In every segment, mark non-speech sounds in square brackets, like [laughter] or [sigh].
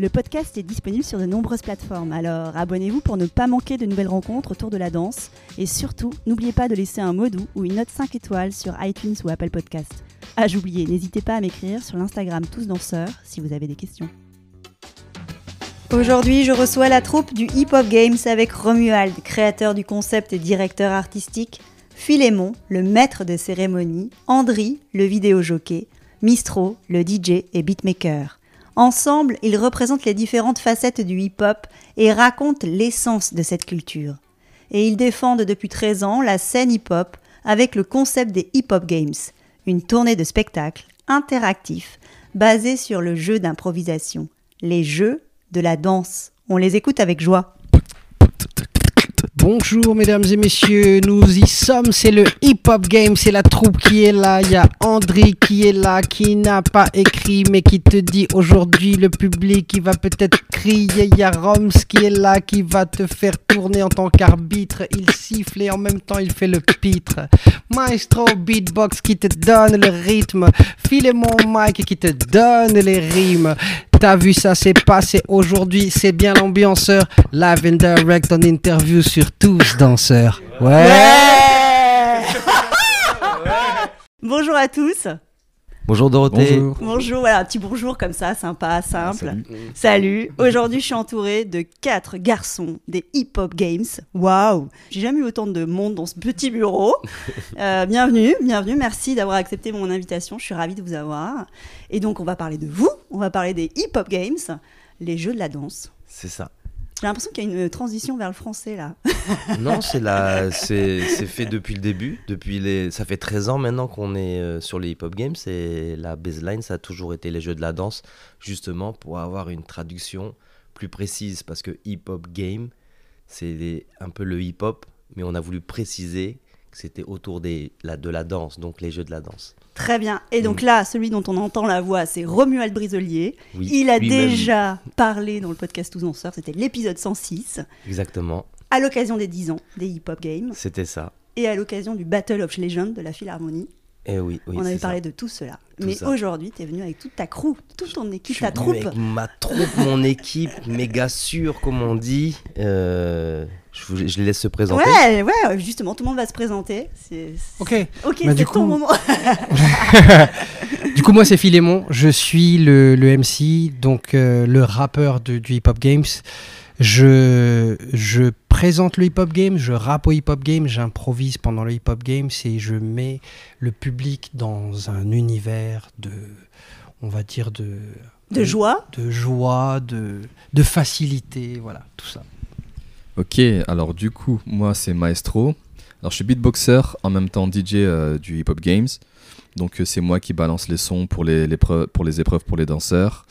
Le podcast est disponible sur de nombreuses plateformes, alors abonnez-vous pour ne pas manquer de nouvelles rencontres autour de la danse. Et surtout, n'oubliez pas de laisser un mot doux ou une note 5 étoiles sur iTunes ou Apple Podcast. Ah, j'oubliais, n'hésitez pas à m'écrire sur l'Instagram Tous Danseurs si vous avez des questions. Aujourd'hui, je reçois la troupe du Hip Hop Games avec Romuald, créateur du concept et directeur artistique, Philémon, le maître de cérémonie, Andri, le vidéo jockey, Mistro, le DJ et beatmaker. Ensemble, ils représentent les différentes facettes du hip-hop et racontent l'essence de cette culture. Et ils défendent depuis 13 ans la scène hip-hop avec le concept des Hip Hop Games, une tournée de spectacles interactifs basée sur le jeu d'improvisation, les jeux de la danse. On les écoute avec joie. Bonjour mesdames et messieurs, nous y sommes, c'est le Hip Hop Game, c'est la troupe qui est là, il y a André qui est là, qui n'a pas écrit mais qui te dit aujourd'hui le public qui va peut-être crier, il y a Roms qui est là, qui va te faire tourner en tant qu'arbitre, il siffle et en même temps il fait le pitre. Maestro Beatbox qui te donne le rythme, Philemon Mike qui te donne les rimes. T'as vu ça, c'est passé aujourd'hui, c'est bien l'ambianceur. Live and direct en interview sur tous danseurs. Ouais. [laughs] Bonjour à tous. Bonjour Dorothée. Bonjour. Bonjour, voilà, un petit bonjour comme ça, sympa, simple. Salut. Aujourd'hui, je suis entourée de quatre garçons des Hip Hop Games. Waouh J'ai jamais eu autant de monde dans ce petit bureau. [laughs] Euh, bienvenue, bienvenue. Merci d'avoir accepté mon invitation. Je suis ravie de vous avoir. Et donc, on va parler de vous. On va parler des Hip Hop Games, les jeux de la danse. C'est ça. J'ai l'impression qu'il y a une transition vers le français là. [laughs] Non, c'est la, c'est, fait depuis le début. Depuis les, ça fait 13 ans maintenant qu'on est euh, sur les hip-hop games et la baseline, ça a toujours été les jeux de la danse, justement pour avoir une traduction plus précise parce que hip-hop game, c'est un peu le hip-hop, mais on a voulu préciser que c'était autour des, de la danse, donc les jeux de la danse. Très bien. Et donc Mm. là, celui dont on entend la voix, c'est Romuald Brisolier. Oui, Il a déjà parlé dans le podcast Tous Danseurs, c'était l'épisode 106, Exactement, à l'occasion des 10 ans des Hip Hop Games c'était ça. et à l'occasion du Battle of Legends de la Philharmonie. Et oui, oui, on avait ça. parlé de tout cela. Tout Mais aujourd'hui, tu es venu avec toute ta crew, toute ton équipe, ta troupe. avec ma troupe, mon équipe, [laughs] méga sûre, comme on dit. Euh, je, vous- je les laisse se présenter. Ouais, ouais, justement, tout le monde va se présenter. C'est... c'est- Ok. Ok, Bah, c'est du ton coup- moment. [laughs] Du coup, moi, c'est Philémon. Je suis le, le MC, donc euh, le rappeur de- du Hip Hop Games. Je, je présente le Hip Hop Game, je rappe au Hip Hop Game, j'improvise pendant le Hip Hop Games et je mets le public dans un univers de, on va dire, de, De joie. de joie, de, de facilité, voilà, tout ça. Ok, alors du coup, moi c'est Maestro. Alors je suis beatboxer, en même temps DJ euh, du Hip Hop Games. Donc euh, c'est moi qui balance les sons pour les, les preuves- pour les épreuves pour les danseurs.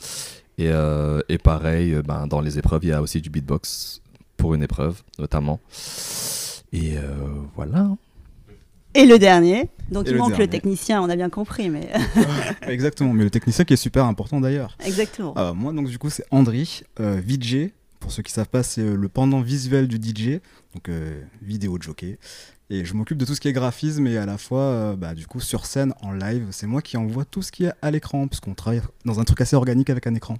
Et, euh, et pareil, euh, ben, dans les épreuves, il y a aussi du beatbox pour une épreuve, notamment. Et euh, voilà. Et le dernier. Donc Et il le manque le technicien, on a bien compris, mais [laughs] Exactement, mais le technicien qui est super important d'ailleurs. exactement. Moi, donc, du coup, c'est Andri, euh, VJ. Pour ceux qui savent pas, c'est euh, le pendant visuel du DJ, donc euh, vidéo jockey. Et je m'occupe de tout ce qui est graphisme et à la fois, euh, bah, du coup, sur scène, en live, c'est moi qui envoie tout ce qui est à l'écran, puisqu'on travaille dans un truc assez organique avec un écran.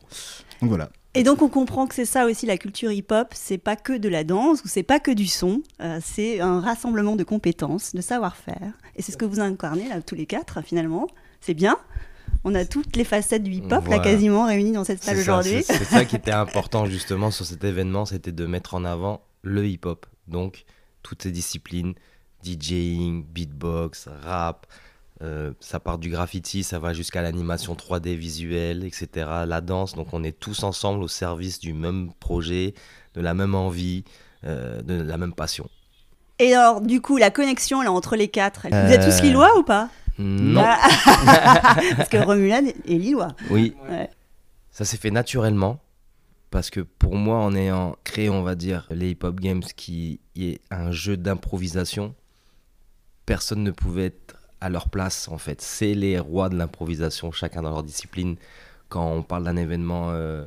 Donc voilà. Et donc on comprend que c'est ça aussi la culture hip-hop, c'est pas que de la danse ou c'est pas que du son, c'est un rassemblement de compétences, de savoir-faire. Et c'est ce que vous incarnez là tous les quatre finalement. C'est bien. On a toutes les facettes du hip-hop là quasiment réunies dans cette salle aujourd'hui. c'est- ça qui était [laughs] important justement sur cet événement, c'était de mettre en avant le hip-hop. Donc toutes ces disciplines, DJing, beatbox, rap, euh, ça part du graffiti, ça va jusqu'à l'animation 3D visuelle, etc. La danse, donc on est tous ensemble au service du même projet, de la même envie, euh, de la même passion. Et alors du coup la connexion là entre les quatre, vous Euh, êtes tous lillois ou pas? Non. Ah. [laughs] Parce que Romulan est lillois. Oui. Ouais. Ça s'est fait naturellement. Parce que pour moi, en ayant créé, on va dire, les Hip Hop Games, qui est un jeu d'improvisation, personne ne pouvait être à leur place, en fait. C'est les rois de l'improvisation, chacun dans leur discipline. Quand on parle d'un événement. euh,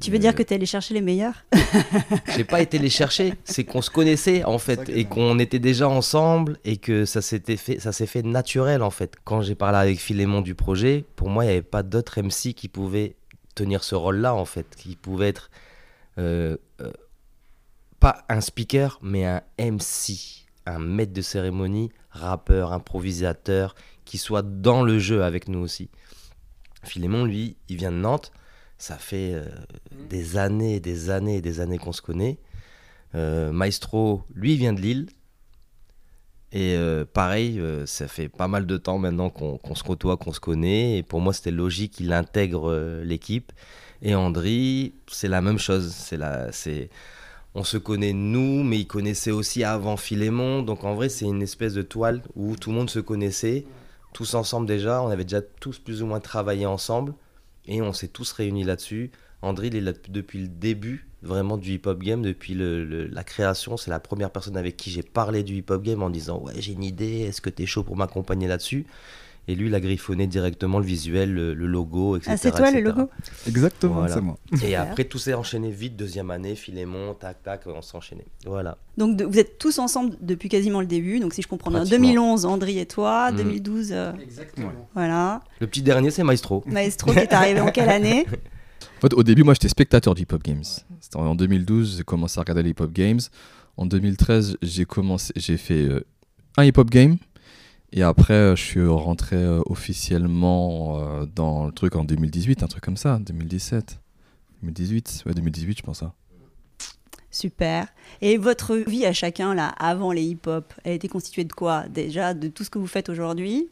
Tu veux euh, dire que tu allé chercher les meilleurs? [laughs] J'ai pas été les chercher, c'est qu'on se connaissait en fait et qu'on était déjà ensemble et que ça s'était fait, ça s'est fait naturel en fait. Quand j'ai parlé avec Philémon du projet, pour moi il n'y avait pas d'autres MC qui pouvaient tenir ce rôle-là en fait, qui pouvait être euh, euh, pas un speaker mais un MC, un maître de cérémonie, rappeur, improvisateur, qui soit dans le jeu avec nous aussi. Philémon lui, il vient de Nantes. Ça fait euh, des années, des années, des années qu'on se connaît. Euh, Maestro, lui, vient de Lille. Et euh, pareil, ça fait pas mal de temps maintenant qu'on se côtoie, qu'on se connaît. Et pour moi, c'était logique qu'il intègre l'équipe. Et Andri, c'est la même chose. C'est la, c'est, on se connaît nous, mais il connaissait aussi avant Philémon. Donc en vrai, c'est une espèce de toile où tout le monde se connaissait, tous ensemble déjà. On avait déjà tous plus ou moins travaillé ensemble. Et on s'est tous réunis là-dessus. André, il est là depuis le début, vraiment, du hip-hop game, depuis la création. C'est la première personne avec qui j'ai parlé du hip-hop game en disant Ouais, j'ai une idée, est-ce que t'es chaud pour m'accompagner là-dessus? Et lui, il a griffonné directement le visuel, le, le logo, etc. Ah, c'est toi le logo Exactement, Voilà. c'est moi. Et après, tout s'est enchaîné vite, deuxième année, Philémon, tac, tac, on s'est enchaîné. Voilà. Donc de- vous êtes tous ensemble depuis quasiment le début. Donc si je comprends bien, Pratiquement. 2011, Andri et toi, Mm. 2012, euh, Exactement. voilà. Le petit dernier, c'est Maestro. Maestro qui est arrivé en quelle année [laughs] En fait, au début, moi, j'étais spectateur du Hip Hop Games. C'était en 2012, j'ai commencé à regarder les Hip Hop Games. En 2013, j'ai commencé, j'ai fait euh, un Hip Hop Game. Et après, euh, je suis rentré euh, officiellement euh, dans le truc en 2018, un truc comme ça, 2017. 2018, ouais, 2018, je pense. hein. Super. Et votre vie à chacun, là, avant les hip-hop, elle était constituée de quoi Déjà, de tout ce que vous faites aujourd'hui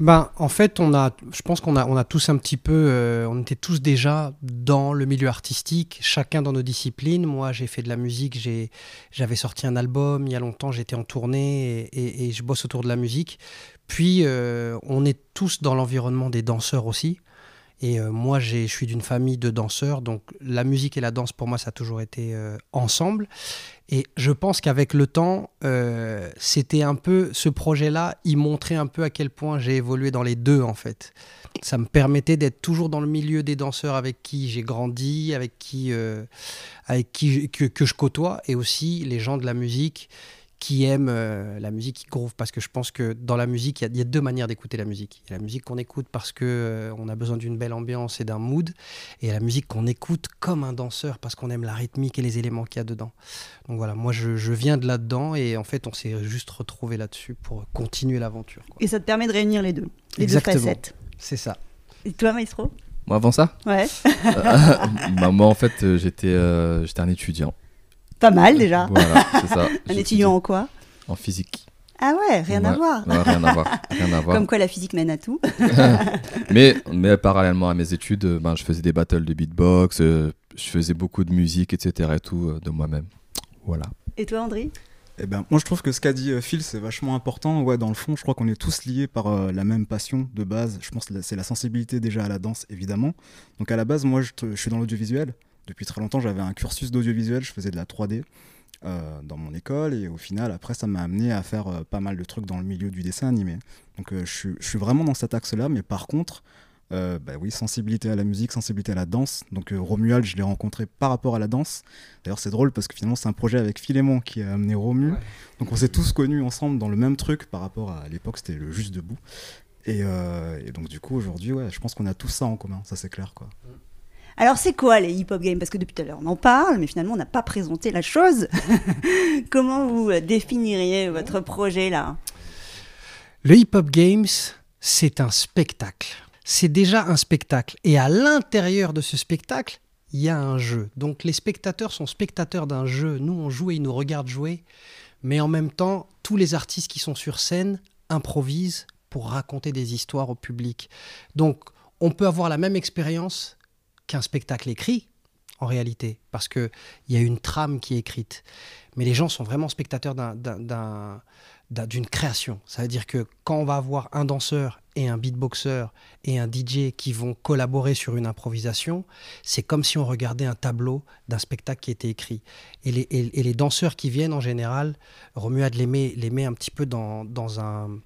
Ben, en fait, on a, je pense qu'on a, on a tous un petit peu, euh, on était tous déjà dans le milieu artistique, chacun dans nos disciplines. Moi, j'ai fait de la musique, j'ai, j'avais sorti un album il y a longtemps, j'étais en tournée et, et- je bosse autour de la musique. Puis, euh, on est tous dans l'environnement des danseurs aussi. Et euh, moi, je suis d'une famille de danseurs, donc la musique et la danse, pour moi, ça a toujours été euh, ensemble. Et je pense qu'avec le temps, euh, c'était un peu ce projet-là, il montrait un peu à quel point j'ai évolué dans les deux, en fait. Ça me permettait d'être toujours dans le milieu des danseurs avec qui j'ai grandi, avec qui, avec qui que je côtoie, et aussi les gens de la musique qui aiment euh, la musique qui groove parce que je pense que dans la musique il y a- il y, a deux manières d'écouter la musique il y a la musique qu'on écoute parce que euh, on a besoin d'une belle ambiance et d'un mood et il y a la musique qu'on écoute comme un danseur parce qu'on aime la rythmique et les éléments qu'il y a dedans donc voilà moi je, je viens de là-dedans et en fait on s'est juste retrouvé là-dessus pour continuer l'aventure quoi. Et ça te permet de réunir les deux, les Exactement. deux facettes. c'est ça Et toi, Maestro? Moi, avant ça, Ouais. [laughs] bah, moi, en fait, euh, j'étais euh, j'étais un étudiant. Pas mal déjà. Voilà, c'est ça. [laughs] Un étudiant en quoi En physique. Ah ouais, rien à voir. Ouais, rien à voir. Rien à [laughs] voir. Comme quoi la physique mène à tout. [laughs] Mais, mais parallèlement à mes études, euh, ben, je faisais des battles de beatbox, euh, je faisais beaucoup de musique, etc. et tout euh, de moi-même. Voilà. Et toi, André? Eh ben, moi, je trouve que ce qu'a dit euh, Phil, c'est vachement important. Ouais, dans le fond, je crois qu'on est tous liés par euh, la même passion de base. Je pense que c'est la sensibilité déjà à la danse, évidemment. Donc, à la base, moi, je, te- je suis dans l'audiovisuel. Depuis très longtemps, j'avais un cursus d'audiovisuel. Je faisais de la 3D euh, dans mon école. Et au final, après, ça m'a amené à faire euh, pas mal de trucs dans le milieu du dessin animé. Donc, euh, je, suis- je suis vraiment dans cet axe-là. Mais par contre, bah oui, sensibilité à la musique, sensibilité à la danse. Donc, Romuald, je l'ai rencontré par rapport à la danse. D'ailleurs, c'est drôle parce que finalement, c'est un projet avec Philémon qui a amené Romu. Donc, on s'est tous connus ensemble dans le même truc par rapport à, à l'époque, c'était le Juste Debout. Et, et donc, du coup, aujourd'hui, ouais, je pense qu'on a tout ça en commun, ça c'est clair. Quoi. Alors, c'est quoi les hip-hop games? Parce que depuis tout à l'heure, on en parle, mais finalement, on n'a pas présenté la chose. [laughs] Comment vous euh, définiriez votre projet là? Le Hip Hop Games, c'est un spectacle. C'est déjà un spectacle. Et à l'intérieur de ce spectacle, il y a un jeu. Donc les spectateurs sont spectateurs d'un jeu. Nous, on joue et ils nous regardent jouer. Mais en même temps, tous les artistes qui sont sur scène improvisent pour raconter des histoires au public. Donc, on peut avoir la même expérience qu'un spectacle écrit, en réalité, parce qu'il y a une trame qui est écrite. Mais les gens sont vraiment spectateurs d'un- d'un- d'un d'un- d'une création. Ça veut dire que quand on va avoir un danseur et un beatboxer et un DJ qui vont collaborer sur une improvisation, c'est comme si on regardait un tableau d'un spectacle qui était écrit. Et les, danseurs qui viennent en général, Romuald les met, un petit peu dans, dans, un,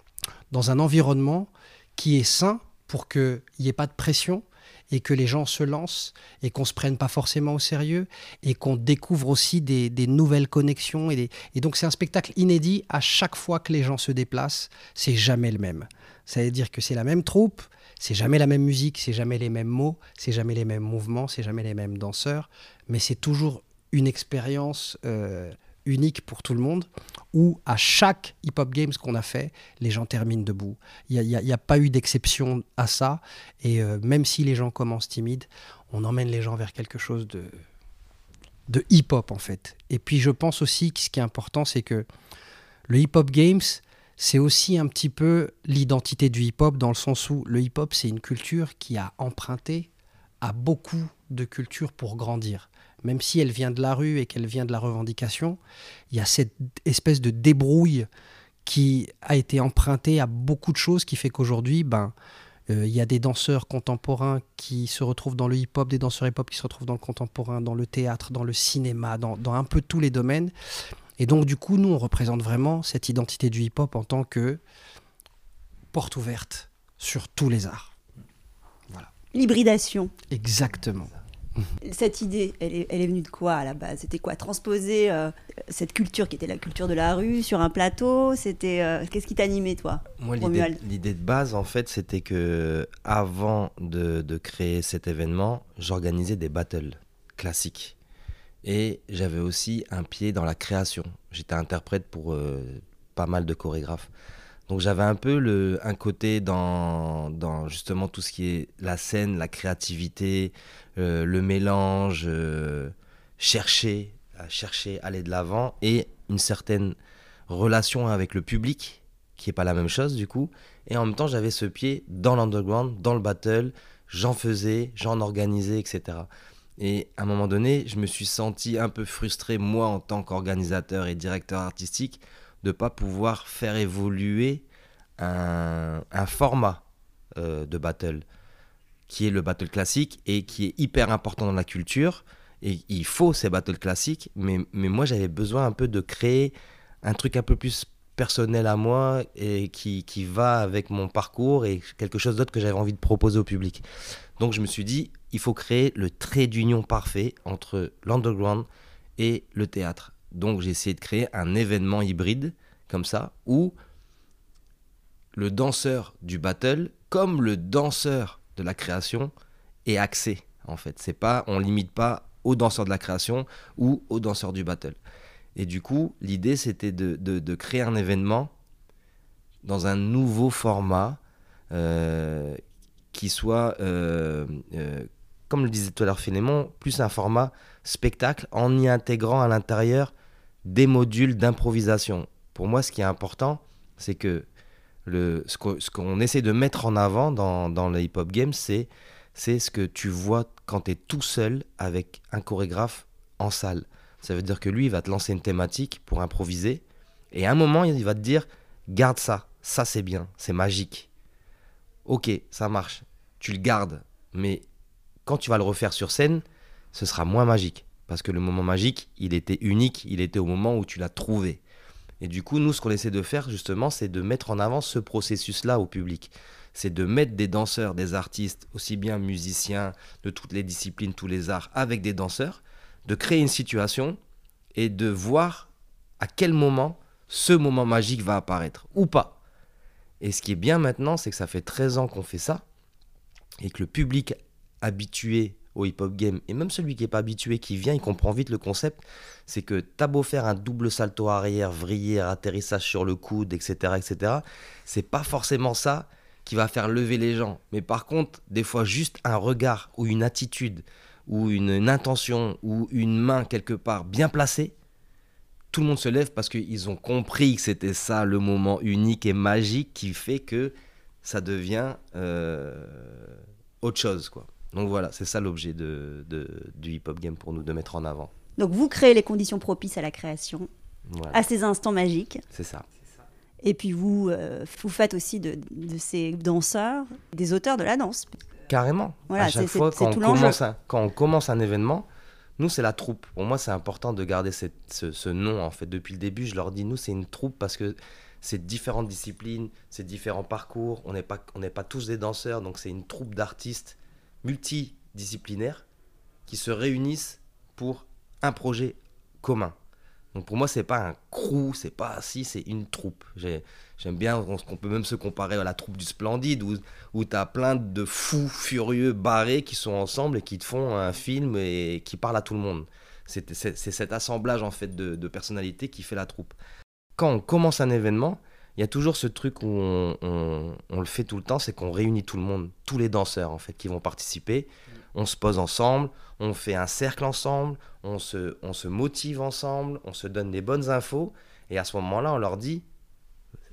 dans un environnement qui est sain pour qu'il n'y ait pas de pression et que les gens se lancent et qu'on ne se prenne pas forcément au sérieux et qu'on découvre aussi des, nouvelles connexions. Et donc c'est un spectacle inédit à chaque fois que les gens se déplacent, c'est jamais le même. Ça veut dire que c'est la même troupe, c'est jamais la même musique, c'est jamais les mêmes mots, c'est jamais les mêmes mouvements, c'est jamais les mêmes danseurs, mais c'est toujours une expérience euh, unique pour tout le monde où à chaque hip-hop games qu'on a fait, les gens terminent debout. Il n'y a, pas eu d'exception à ça. Et euh, même si les gens commencent timides, on emmène les gens vers quelque chose de, de hip-hop en fait. Et puis je pense aussi que ce qui est important, c'est que le hip-hop games, c'est aussi un petit peu l'identité du hip-hop dans le sens où le hip-hop, c'est une culture qui a emprunté à beaucoup de cultures pour grandir. Même si elle vient de la rue et qu'elle vient de la revendication, il y a cette espèce de débrouille qui a été empruntée à beaucoup de choses qui fait qu'aujourd'hui, ben, euh, il y a des danseurs contemporains qui se retrouvent dans le hip-hop, des danseurs hip-hop qui se retrouvent dans le contemporain, dans le théâtre, dans le cinéma, dans, dans un peu tous les domaines. Et donc, du coup, nous, on représente vraiment cette identité du hip-hop en tant que porte ouverte sur tous les arts. L'hybridation. Exactement. Cette idée, elle est, elle est venue de quoi à la base? C'était quoi? Transposer euh, cette culture qui était la culture de la rue sur un plateau? C'était euh, Qu'est-ce qui t'animait, toi? Moi, l'idée, de base, en fait, c'était que avant de, de créer cet événement, j'organisais des battles classiques. Et j'avais aussi un pied dans la création. J'étais interprète pour euh, pas mal de chorégraphes. Donc j'avais un peu le, un côté dans, dans justement tout ce qui est la scène, la créativité, euh, le mélange, euh, chercher, à chercher, aller de l'avant et une certaine relation avec le public qui est pas la même chose du coup. Et en même temps, j'avais ce pied dans l'underground, dans le battle, j'en faisais, j'en organisais, etc. Et à un moment donné, je me suis senti un peu frustré, moi, en tant qu'organisateur et directeur artistique, de pas pouvoir faire évoluer un, un format euh, de battle qui est le battle classique et qui est hyper important dans la culture. Et il faut ces battles classiques, mais, mais moi j'avais besoin un peu de créer un truc un peu plus personnel à moi et qui, qui va avec mon parcours et quelque chose d'autre que j'avais envie de proposer au public. Donc je me suis dit, il faut créer le trait d'union parfait entre l'underground et le théâtre. Donc j'ai essayé de créer un événement hybride comme ça où le danseur du battle comme le danseur de la création est axé en fait. C'est pas on limite pas au danseur de la création ou au danseur du battle. Et du coup, l'idée c'était de, de- créer un événement dans un nouveau format euh, qui soit, euh, euh, comme le disait tout à l'heure plus un format spectacle en y intégrant à l'intérieur des modules d'improvisation. Pour moi, ce qui est important, c'est que ce qu'on essaie de mettre en avant dans, dans le hip-hop game, c'est ce que tu vois quand tu es tout seul avec un chorégraphe en salle. Ça veut dire que lui, il va te lancer une thématique pour improviser, et à un moment, il va te dire, garde ça, ça c'est bien, c'est magique. Ok, ça marche, tu le gardes, mais quand tu vas le refaire sur scène, ce sera moins magique. Parce que le moment magique, il était unique, il était au moment où tu l'as trouvé. Et du coup, nous, ce qu'on essaie de faire, justement, c'est de mettre en avant ce processus-là au public. C'est de mettre des danseurs, des artistes, aussi bien musiciens, de toutes les disciplines, tous les arts, avec des danseurs, de créer une situation et de voir à quel moment ce moment magique va apparaître, ou pas. Et ce qui est bien maintenant, c'est que ça fait 13 ans qu'on fait ça, et que le public habitué au hip-hop game, et même celui qui n'est pas habitué, qui vient, il comprend vite le concept, c'est que t'as beau faire un double salto arrière, vriller, atterrissage sur le coude, etc., etc., c'est pas forcément ça qui va faire lever les gens. Mais par contre, des fois, juste un regard ou une attitude ou une, intention ou une main quelque part bien placée, tout le monde se lève parce qu'ils ont compris que c'était ça le moment unique et magique qui fait que ça devient euh, autre chose. quoi. Donc voilà, c'est ça l'objet de, de- du hip-hop game pour nous, de mettre en avant. Donc vous créez les conditions propices à la création, Voilà, à ces instants magiques. c'est ça. Et puis vous, euh, vous faites aussi de, de ces danseurs des auteurs de la danse. Carrément. Voilà, à chaque c'est- fois, quand on, commence un, quand on commence un événement, nous, c'est la troupe. Pour moi, c'est important de garder cette- ce, ce nom, en fait. Depuis le début, je leur dis, nous, c'est une troupe parce que c'est différentes disciplines, c'est différents parcours. On n'est pas, on n'est pas tous des danseurs, donc c'est une troupe d'artistes multidisciplinaires qui se réunissent pour un projet commun. Donc pour moi, c'est pas un crew, c'est pas si, c'est une troupe. J'ai- J'aime bien, on, on peut même se comparer à la troupe du Splendide, où, où tu as plein de fous furieux barrés qui sont ensemble et qui te font un film et qui parlent à tout le monde. C'est cet assemblage en fait de, de personnalités qui fait la troupe. Quand on commence un événement, il y a toujours ce truc où on, on- on le fait tout le temps, c'est qu'on réunit tout le monde, tous les danseurs en fait qui vont participer. On se pose ensemble, on fait un cercle ensemble, on se, on se motive ensemble, on se donne des bonnes infos et à ce moment-là, on leur dit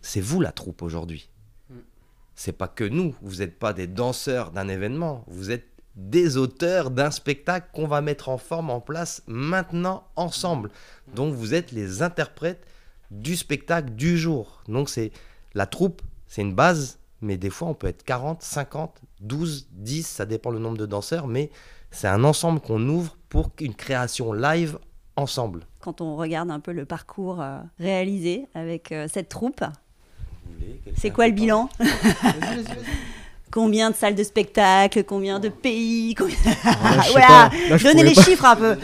c'est vous la troupe aujourd'hui. C'est pas que nous, vous n'êtes pas des danseurs d'un événement, vous êtes des auteurs d'un spectacle qu'on va mettre en forme, en place maintenant ensemble. Donc vous êtes les interprètes du spectacle du jour. Donc c'est la troupe, c'est une base, mais des fois on peut être 40, 50, 12, 10, ça dépend le nombre de danseurs, mais c'est un ensemble qu'on ouvre pour une création live ensemble. Quand on regarde un peu le parcours euh, réalisé avec euh, cette troupe, c'est quoi le bilan? Combien de salles de spectacle Combien de pays Combien- Ah, [laughs] Voilà. Là, Donnez les pas. chiffres un peu.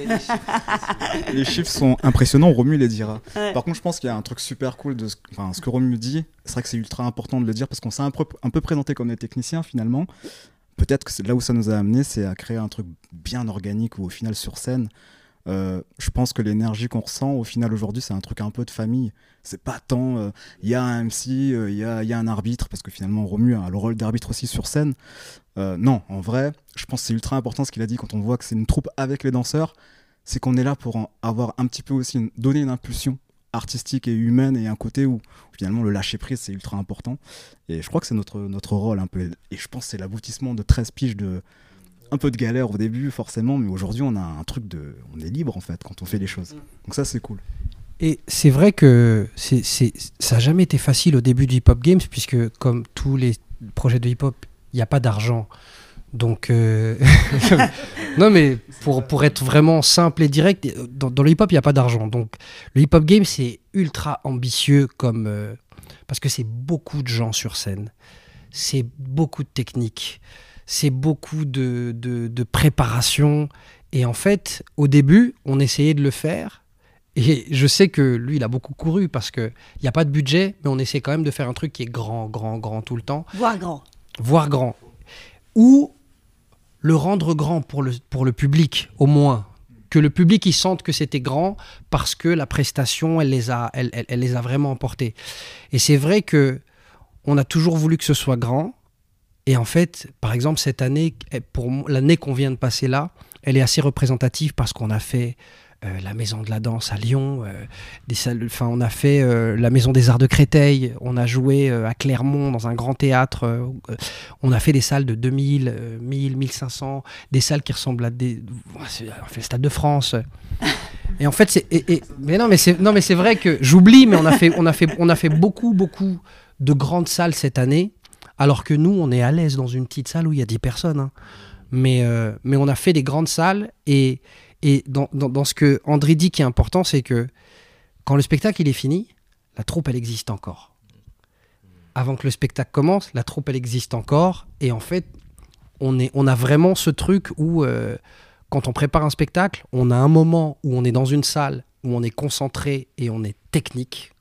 [laughs] Les chiffres sont impressionnants, Romu les dira. Ouais. Par contre, je pense qu'il y a un truc super cool de ce, enfin, ce que Romu dit. C'est vrai que c'est ultra important de le dire parce qu'on s'est un peu, un peu présenté comme des techniciens finalement. Peut-être que c'est là où ça nous a amené, c'est à créer un truc bien organique où au final sur scène, euh, je pense que l'énergie qu'on ressent au final aujourd'hui, c'est un truc un peu de famille. C'est pas tant euh, il y a un MC, euh, il y, a, y a un arbitre parce que finalement Romu a le rôle d'arbitre aussi sur scène. Euh, non, en vrai, je pense que c'est ultra important ce qu'il a dit quand on voit que c'est une troupe avec les danseurs c'est qu'on est là pour avoir un petit peu aussi donner une impulsion artistique et humaine et un côté où finalement le lâcher prise c'est ultra important et je crois que c'est notre notre rôle un peu et je pense que c'est l'aboutissement de 13 piges de un peu de galère au début forcément mais aujourd'hui on a un truc de on est libre en fait quand on fait les choses donc ça c'est cool Et c'est vrai que ça n'a jamais été facile au début du Hip Hop Games, puisque comme tous les projets de hip-hop, il n'y a pas d'argent. Donc, euh, [laughs] non, mais pour, pour être vraiment simple et direct, dans, le hip-hop, il n'y a pas d'argent. Donc, le Hip Hop Game, c'est ultra ambitieux comme. euh, parce que c'est beaucoup de gens sur scène, c'est beaucoup de techniques, c'est beaucoup de, de, de préparation. Et en fait, au début, on essayait de le faire. Et je sais que lui, il a beaucoup couru parce qu'il n'y a pas de budget, mais on essaie quand même de faire un truc qui est grand, grand, grand tout le temps, Voire grand. voire grand. Ou le rendre grand pour le, pour le public, au moins. Que le public, il sente que c'était grand parce que la prestation, elle les a, elle, elle- elle les a vraiment emportés. Et c'est vrai que on a toujours voulu que ce soit grand. Et en fait, par exemple, cette année, eh, pour l'année qu'on vient de passer là, elle est assez représentative parce qu'on a fait euh, la Maison de la Danse à Lyon, euh, des salles, enfin, on a fait euh, la Maison des Arts de Créteil, on a joué à Clermont dans un grand théâtre, on a fait des salles de 2000, euh, 1000, 1500, des salles qui ressemblent à des. On fait le Stade de France. Et en fait, c'est. et- mais non, mais c'est non, mais c'est vrai que j'oublie, mais on a fait, on a fait, on a fait beaucoup, beaucoup de grandes salles cette année, alors que nous, on est à l'aise dans une petite salle où il y a 10 personnes. hein. Mais, euh, mais on a fait des grandes salles et, et dans, dans, ce que André dit qui est important, c'est que quand le spectacle il est fini, la troupe elle existe encore. Avant que le spectacle commence, la troupe elle existe encore et en fait, on, est, on a vraiment ce truc où euh, quand on prépare un spectacle, on a un moment où on est dans une salle où on est concentré et on est technique,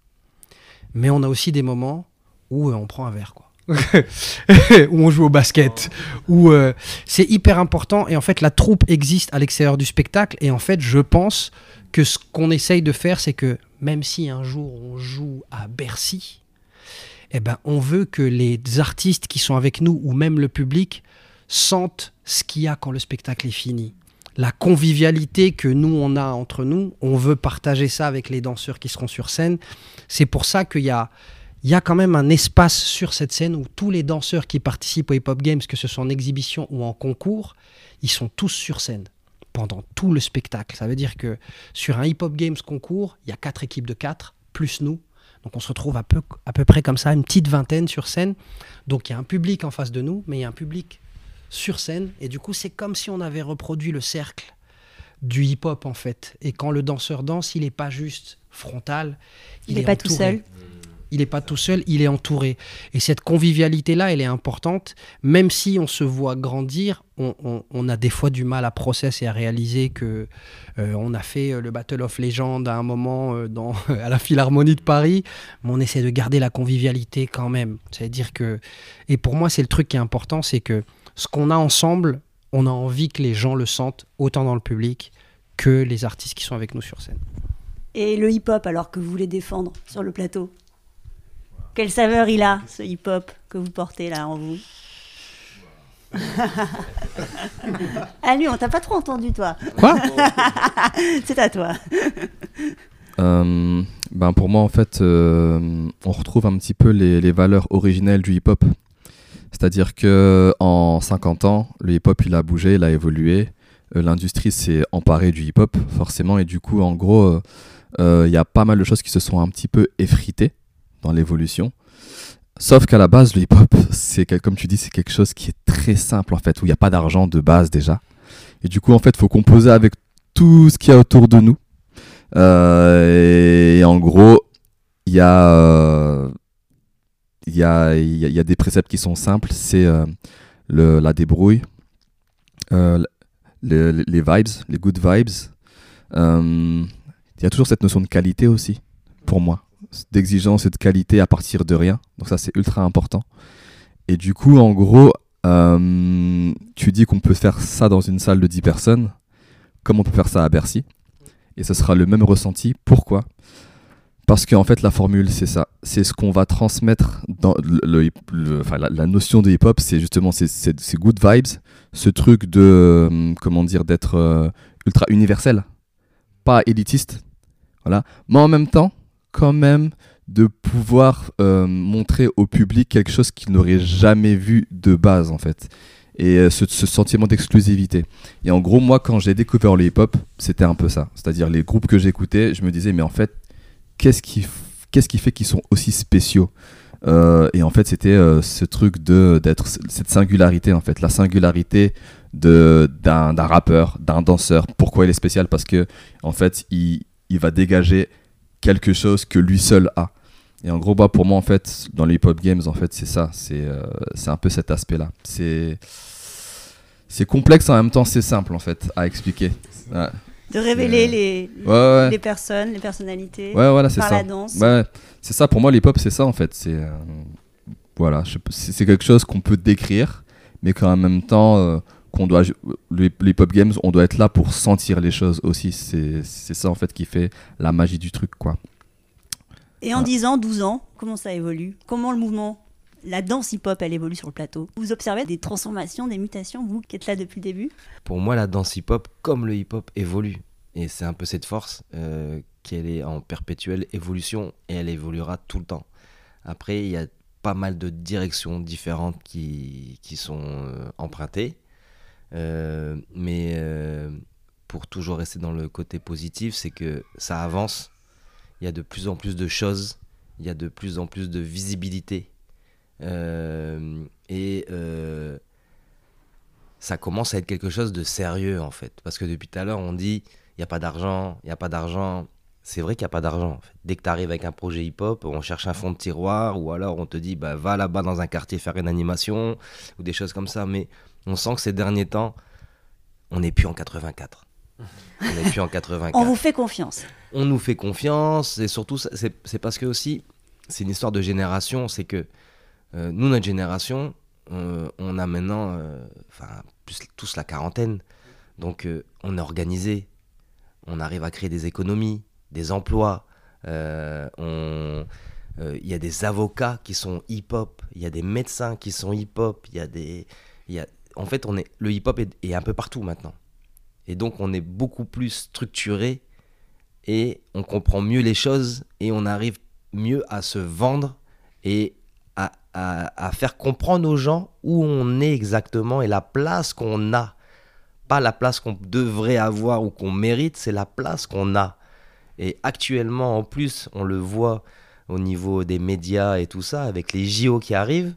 mais on a aussi des moments où euh, on prend un verre quoi. [laughs] où on joue au basket, où euh, c'est hyper important et en fait la troupe existe à l'extérieur du spectacle et en fait je pense que ce qu'on essaye de faire c'est que même si un jour on joue à Bercy, eh ben on veut que les artistes qui sont avec nous ou même le public sentent ce qu'il y a quand le spectacle est fini. La convivialité que nous on a entre nous, on veut partager ça avec les danseurs qui seront sur scène. C'est pour ça qu'il y a il y a quand même un espace sur cette scène où tous les danseurs qui participent au Hip Hop Games, que ce soit en exhibition ou en concours, ils sont tous sur scène pendant tout le spectacle. Ça veut dire que sur un Hip Hop Games concours, il y a quatre équipes de quatre, plus nous. Donc on se retrouve à peu, à peu près comme ça, une petite vingtaine sur scène. Donc il y a un public en face de nous, mais il y a un public sur scène. Et du coup, c'est comme si on avait reproduit le cercle du hip-hop en fait. Et quand le danseur danse, il n'est pas juste frontal. Il n'est pas tout seul. Il n'est pas tout seul, il est entouré. Et cette convivialité-là, elle est importante. Même si on se voit grandir, on, a des fois du mal à processer et à réaliser que euh, on a fait euh, le Battle of Legends à un moment euh, dans, [laughs] à la Philharmonie de Paris, mais on essaie de garder la convivialité quand même. C'est-à-dire que, et pour moi, c'est le truc qui est important, c'est que ce qu'on a ensemble, on a envie que les gens le sentent autant dans le public que les artistes qui sont avec nous sur scène. Et le hip-hop, alors que vous voulez défendre sur le plateau? Quelle saveur il a, ce hip-hop que vous portez là en vous [laughs] Ah lui, on t'a pas trop entendu toi. Quoi? [laughs] C'est à toi. Euh, ben pour moi, en fait, euh, on retrouve un petit peu les, les valeurs originelles du hip-hop. C'est-à-dire que en 50 ans, le hip-hop il a bougé, il a évolué. Euh, L'industrie s'est emparée du hip-hop, forcément, et du coup, en gros, il y a pas mal de choses qui se sont un petit peu effritées dans l'évolution. Sauf qu'à la base, le hip-hop, comme tu dis, c'est quelque chose qui est très simple en fait, où il n'y a pas d'argent de base déjà. Et du coup, en fait, faut composer avec tout ce qu'il y a autour de nous. Euh, et en gros, il y a, euh, y, a, y y a des préceptes qui sont simples. C'est euh, la débrouille, euh, le- le- les vibes, les good vibes. Euh, Il y a toujours cette notion de qualité aussi, pour moi. D'exigence et de qualité à partir de rien. Donc ça, c'est ultra important. Et du coup, en gros, euh, tu dis qu'on peut faire ça dans une salle de 10 personnes, comme on peut faire ça à Bercy et ce sera le même ressenti. Pourquoi? Parce qu'en fait, la formule, c'est ça. C'est ce qu'on va transmettre dans la, notion de hip-hop, c'est justement ces good vibes, ce truc de, euh, comment dire, d'être euh, ultra universel, pas élitiste, voilà. Mais en même temps, quand même, de pouvoir euh, montrer au public quelque chose qu'il n'aurait jamais vu de base, en fait. Et euh, ce, ce sentiment d'exclusivité. Et en gros, moi, quand j'ai découvert le hip-hop, c'était un peu ça. C'est-à-dire les groupes que j'écoutais, je me disais, mais en fait, qu'est-ce qui, qu'est-ce qui fait qu'ils sont aussi spéciaux? Euh, Et en fait, c'était ce truc de d'être cette singularité, en fait, la singularité de d'un d'un rappeur, d'un danseur. Pourquoi il est spécial? Parce que en fait, il, il va dégager quelque chose que lui seul a. Et en gros, bah, pour moi, en fait, dans les hip-hop games, en fait, c'est ça. C'est euh, un peu cet aspect-là. C'est c'est complexe en même temps, c'est simple en fait à expliquer. Ouais, De révéler les, ouais, ouais. les personnes, les personnalités voilà, c'est par ça. la danse. C'est ça. Pour moi, l'hip-hop, c'est ça en fait. C'est euh, voilà, c'est quelque chose qu'on peut décrire, mais qu'en même temps, euh, qu'on doit les, les hip-hop games, on doit être là pour sentir les choses aussi. C'est c'est ça en fait qui fait la magie du truc, quoi. Et en Ouais. 10 ans, 12 ans, comment ça évolue? Comment le mouvement, la danse hip-hop, elle évolue sur le plateau? Vous observez des transformations, des mutations, vous qui êtes là depuis le début? Pour moi, la danse hip-hop, comme le hip-hop, évolue. Et c'est un peu cette force euh, qu'elle est en perpétuelle évolution et elle évoluera tout le temps. Après, il y a pas mal de directions différentes qui, qui sont euh, empruntées. Euh, mais euh, pour toujours rester dans le côté positif, c'est que ça avance. Il y a de plus en plus de choses. Il y a de plus en plus de visibilité. Euh, et ça commence à être quelque chose de sérieux en fait. Parce que depuis tout à l'heure, on dit il n'y a pas d'argent, il n'y a pas d'argent. C'est vrai qu'il n'y a pas d'argent. Dès que tu arrives avec un projet hip-hop, on cherche un fond de tiroir ou alors on te dit bah, va là-bas dans un quartier faire une animation ou des choses comme ça. Mais on sent que ces derniers temps, on n'est plus en 84. On n'est plus en 84 On vous fait confiance. on nous fait confiance et surtout c'est parce que aussi c'est une histoire de génération c'est que euh, nous notre génération euh, on a maintenant euh, plus tous la quarantaine donc euh, on est organisé on arrive à créer des économies des emplois euh, il y a des avocats qui sont hip-hop il y a des médecins qui sont hip-hop il y a des y a en fait on est le hip-hop est, un peu partout maintenant et donc on est beaucoup plus structuré et on comprend mieux les choses et on arrive mieux à se vendre et à- à faire comprendre aux gens où on est exactement et la place qu'on a. Pas la place qu'on devrait avoir ou qu'on mérite, c'est la place qu'on a. Et actuellement, en plus, on le voit au niveau des médias et tout ça, avec les JO qui arrivent,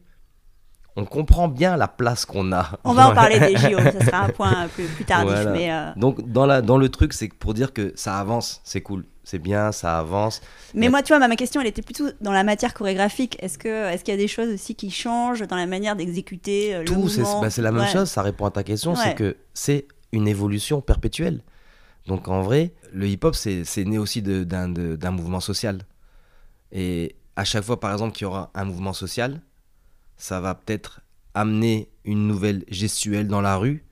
on comprend bien la place qu'on a. On va en parler des JO, ça sera un point [laughs] plus, plus tardif. Voilà. Mais euh, Donc dans, la, dans le truc, c'est pour dire que ça avance, c'est cool, c'est bien, ça avance. Mais moi, tu vois, ma, ma question, elle était plutôt dans la matière chorégraphique. Est-ce qu'il y a des choses aussi qui changent dans la manière d'exécuter euh, le Tout, c'est bah, c'est la même Ouais. chose, ça répond à ta question, Ouais. c'est que c'est une évolution perpétuelle. Donc en vrai, le hip-hop, c'est né aussi d'un mouvement social. Et à chaque fois, par exemple, qu'il y aura un mouvement social, ça va peut-être amener une nouvelle gestuelle dans la rue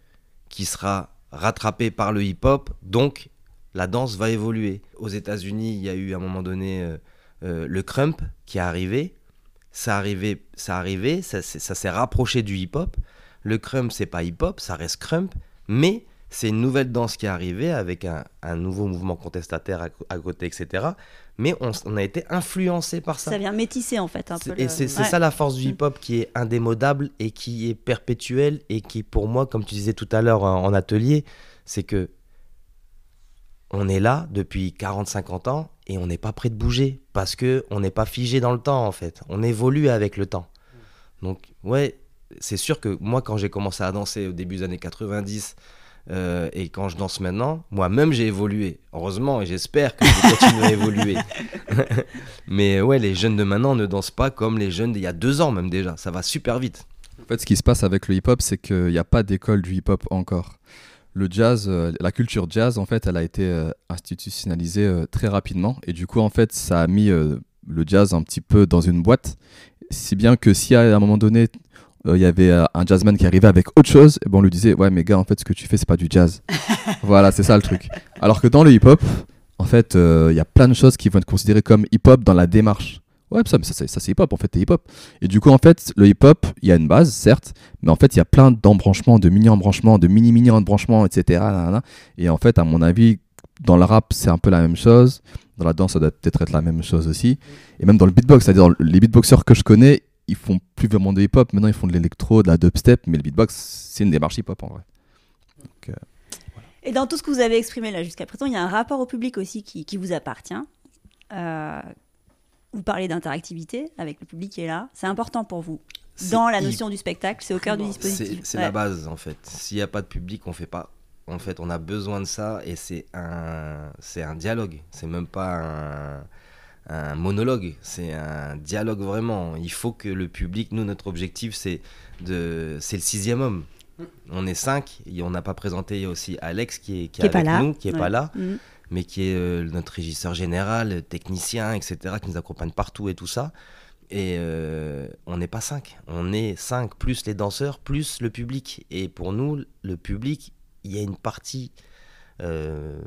qui sera rattrapée par le hip-hop. Donc la danse va évoluer. Aux États-Unis, il y a eu à un moment donné euh, euh, le crump qui est arrivé. Ça arrivait, ça arrivait, ça, s'est- rapproché du hip-hop. Le crump, c'est pas hip-hop, ça reste crump, mais c'est une nouvelle danse qui est arrivée avec un, nouveau mouvement contestataire à, co- à côté, etc. Mais on, a été influencé par ça. Ça vient métisser en fait un C'est- peu. Et le- c'est c'est ouais. ça la force du hip-hop qui est indémodable et qui est perpétuelle et qui, pour moi, comme tu disais tout à l'heure en, en atelier, c'est que on est là depuis 40-50 ans et on n'est pas prêt de bouger parce que on n'est pas figé dans le temps en fait. On évolue avec le temps. Donc ouais, c'est sûr que moi quand j'ai commencé à danser au début des années 90 euh, et quand je danse maintenant, moi-même j'ai évolué. Heureusement et j'espère que je vais continuer à évoluer. [laughs] Mais ouais, les jeunes de maintenant ne dansent pas comme les jeunes d'il y a deux ans même déjà. Ça va super vite. En fait, ce qui se passe avec le hip-hop, c'est qu'il n'y a pas d'école du hip-hop encore. Le jazz, euh, la culture jazz, en fait, elle a été euh, institutionnalisée très rapidement. Et du coup, en fait, ça a mis le jazz un petit peu dans une boîte. Si bien que si à un moment donné, euh, il y avait euh, un jazzman qui arrivait avec autre chose, eh ben, on lui disait Ouais, mais gars, en fait, ce que tu fais, c'est pas du jazz. [laughs] voilà, c'est ça le truc. Alors que dans le hip-hop, en fait, euh, il y a plein de choses qui vont être considérées comme hip-hop dans la démarche. Ouais, ça, mais ça, c'est- ça c'est hip-hop, en fait, t'es hip-hop. Et du coup, en fait, le hip-hop, il y a une base, certes, mais en fait, il y a plein d'embranchements, de mini-embranchements, de mini-mini embranchements, etc. Et en fait, à mon avis, dans le rap, c'est un peu la même chose. Dans la danse, ça doit peut-être être la même chose aussi. Et même dans le beatbox, c'est-à-dire les beatboxers que je connais, ils font plus vraiment de hip-hop. Maintenant, ils font de l'électro, de la dubstep, mais le beatbox, c'est une démarche hip-hop en vrai. Et dans tout ce que vous avez exprimé là jusqu'à présent, il y a un rapport au public aussi qui, qui vous appartient. Euh, vous parlez d'interactivité avec le public qui est là. C'est important pour vous. Dans la notion du spectacle, c'est au cœur du dispositif. c'est Ouais. la base en fait. S'il n'y a pas de public, on fait pas. En fait, on a besoin de ça et c'est un, c'est un dialogue. C'est même pas un, un monologue. C'est un dialogue vraiment. Il faut que le public, nous, notre objectif, c'est de, c'est le sixième homme. On est cinq. Et on n'a pas présenté il y a aussi Alex qui est, qui Qui est est pas avec là. nous, qui est Ouais. pas là, Mhm. mais qui est euh, notre régisseur général, technicien, etc., qui nous accompagne partout et tout ça. Et euh, on n'est pas cinq, on est cinq, plus les danseurs, plus le public. Et pour nous, le public, il y a une partie euh,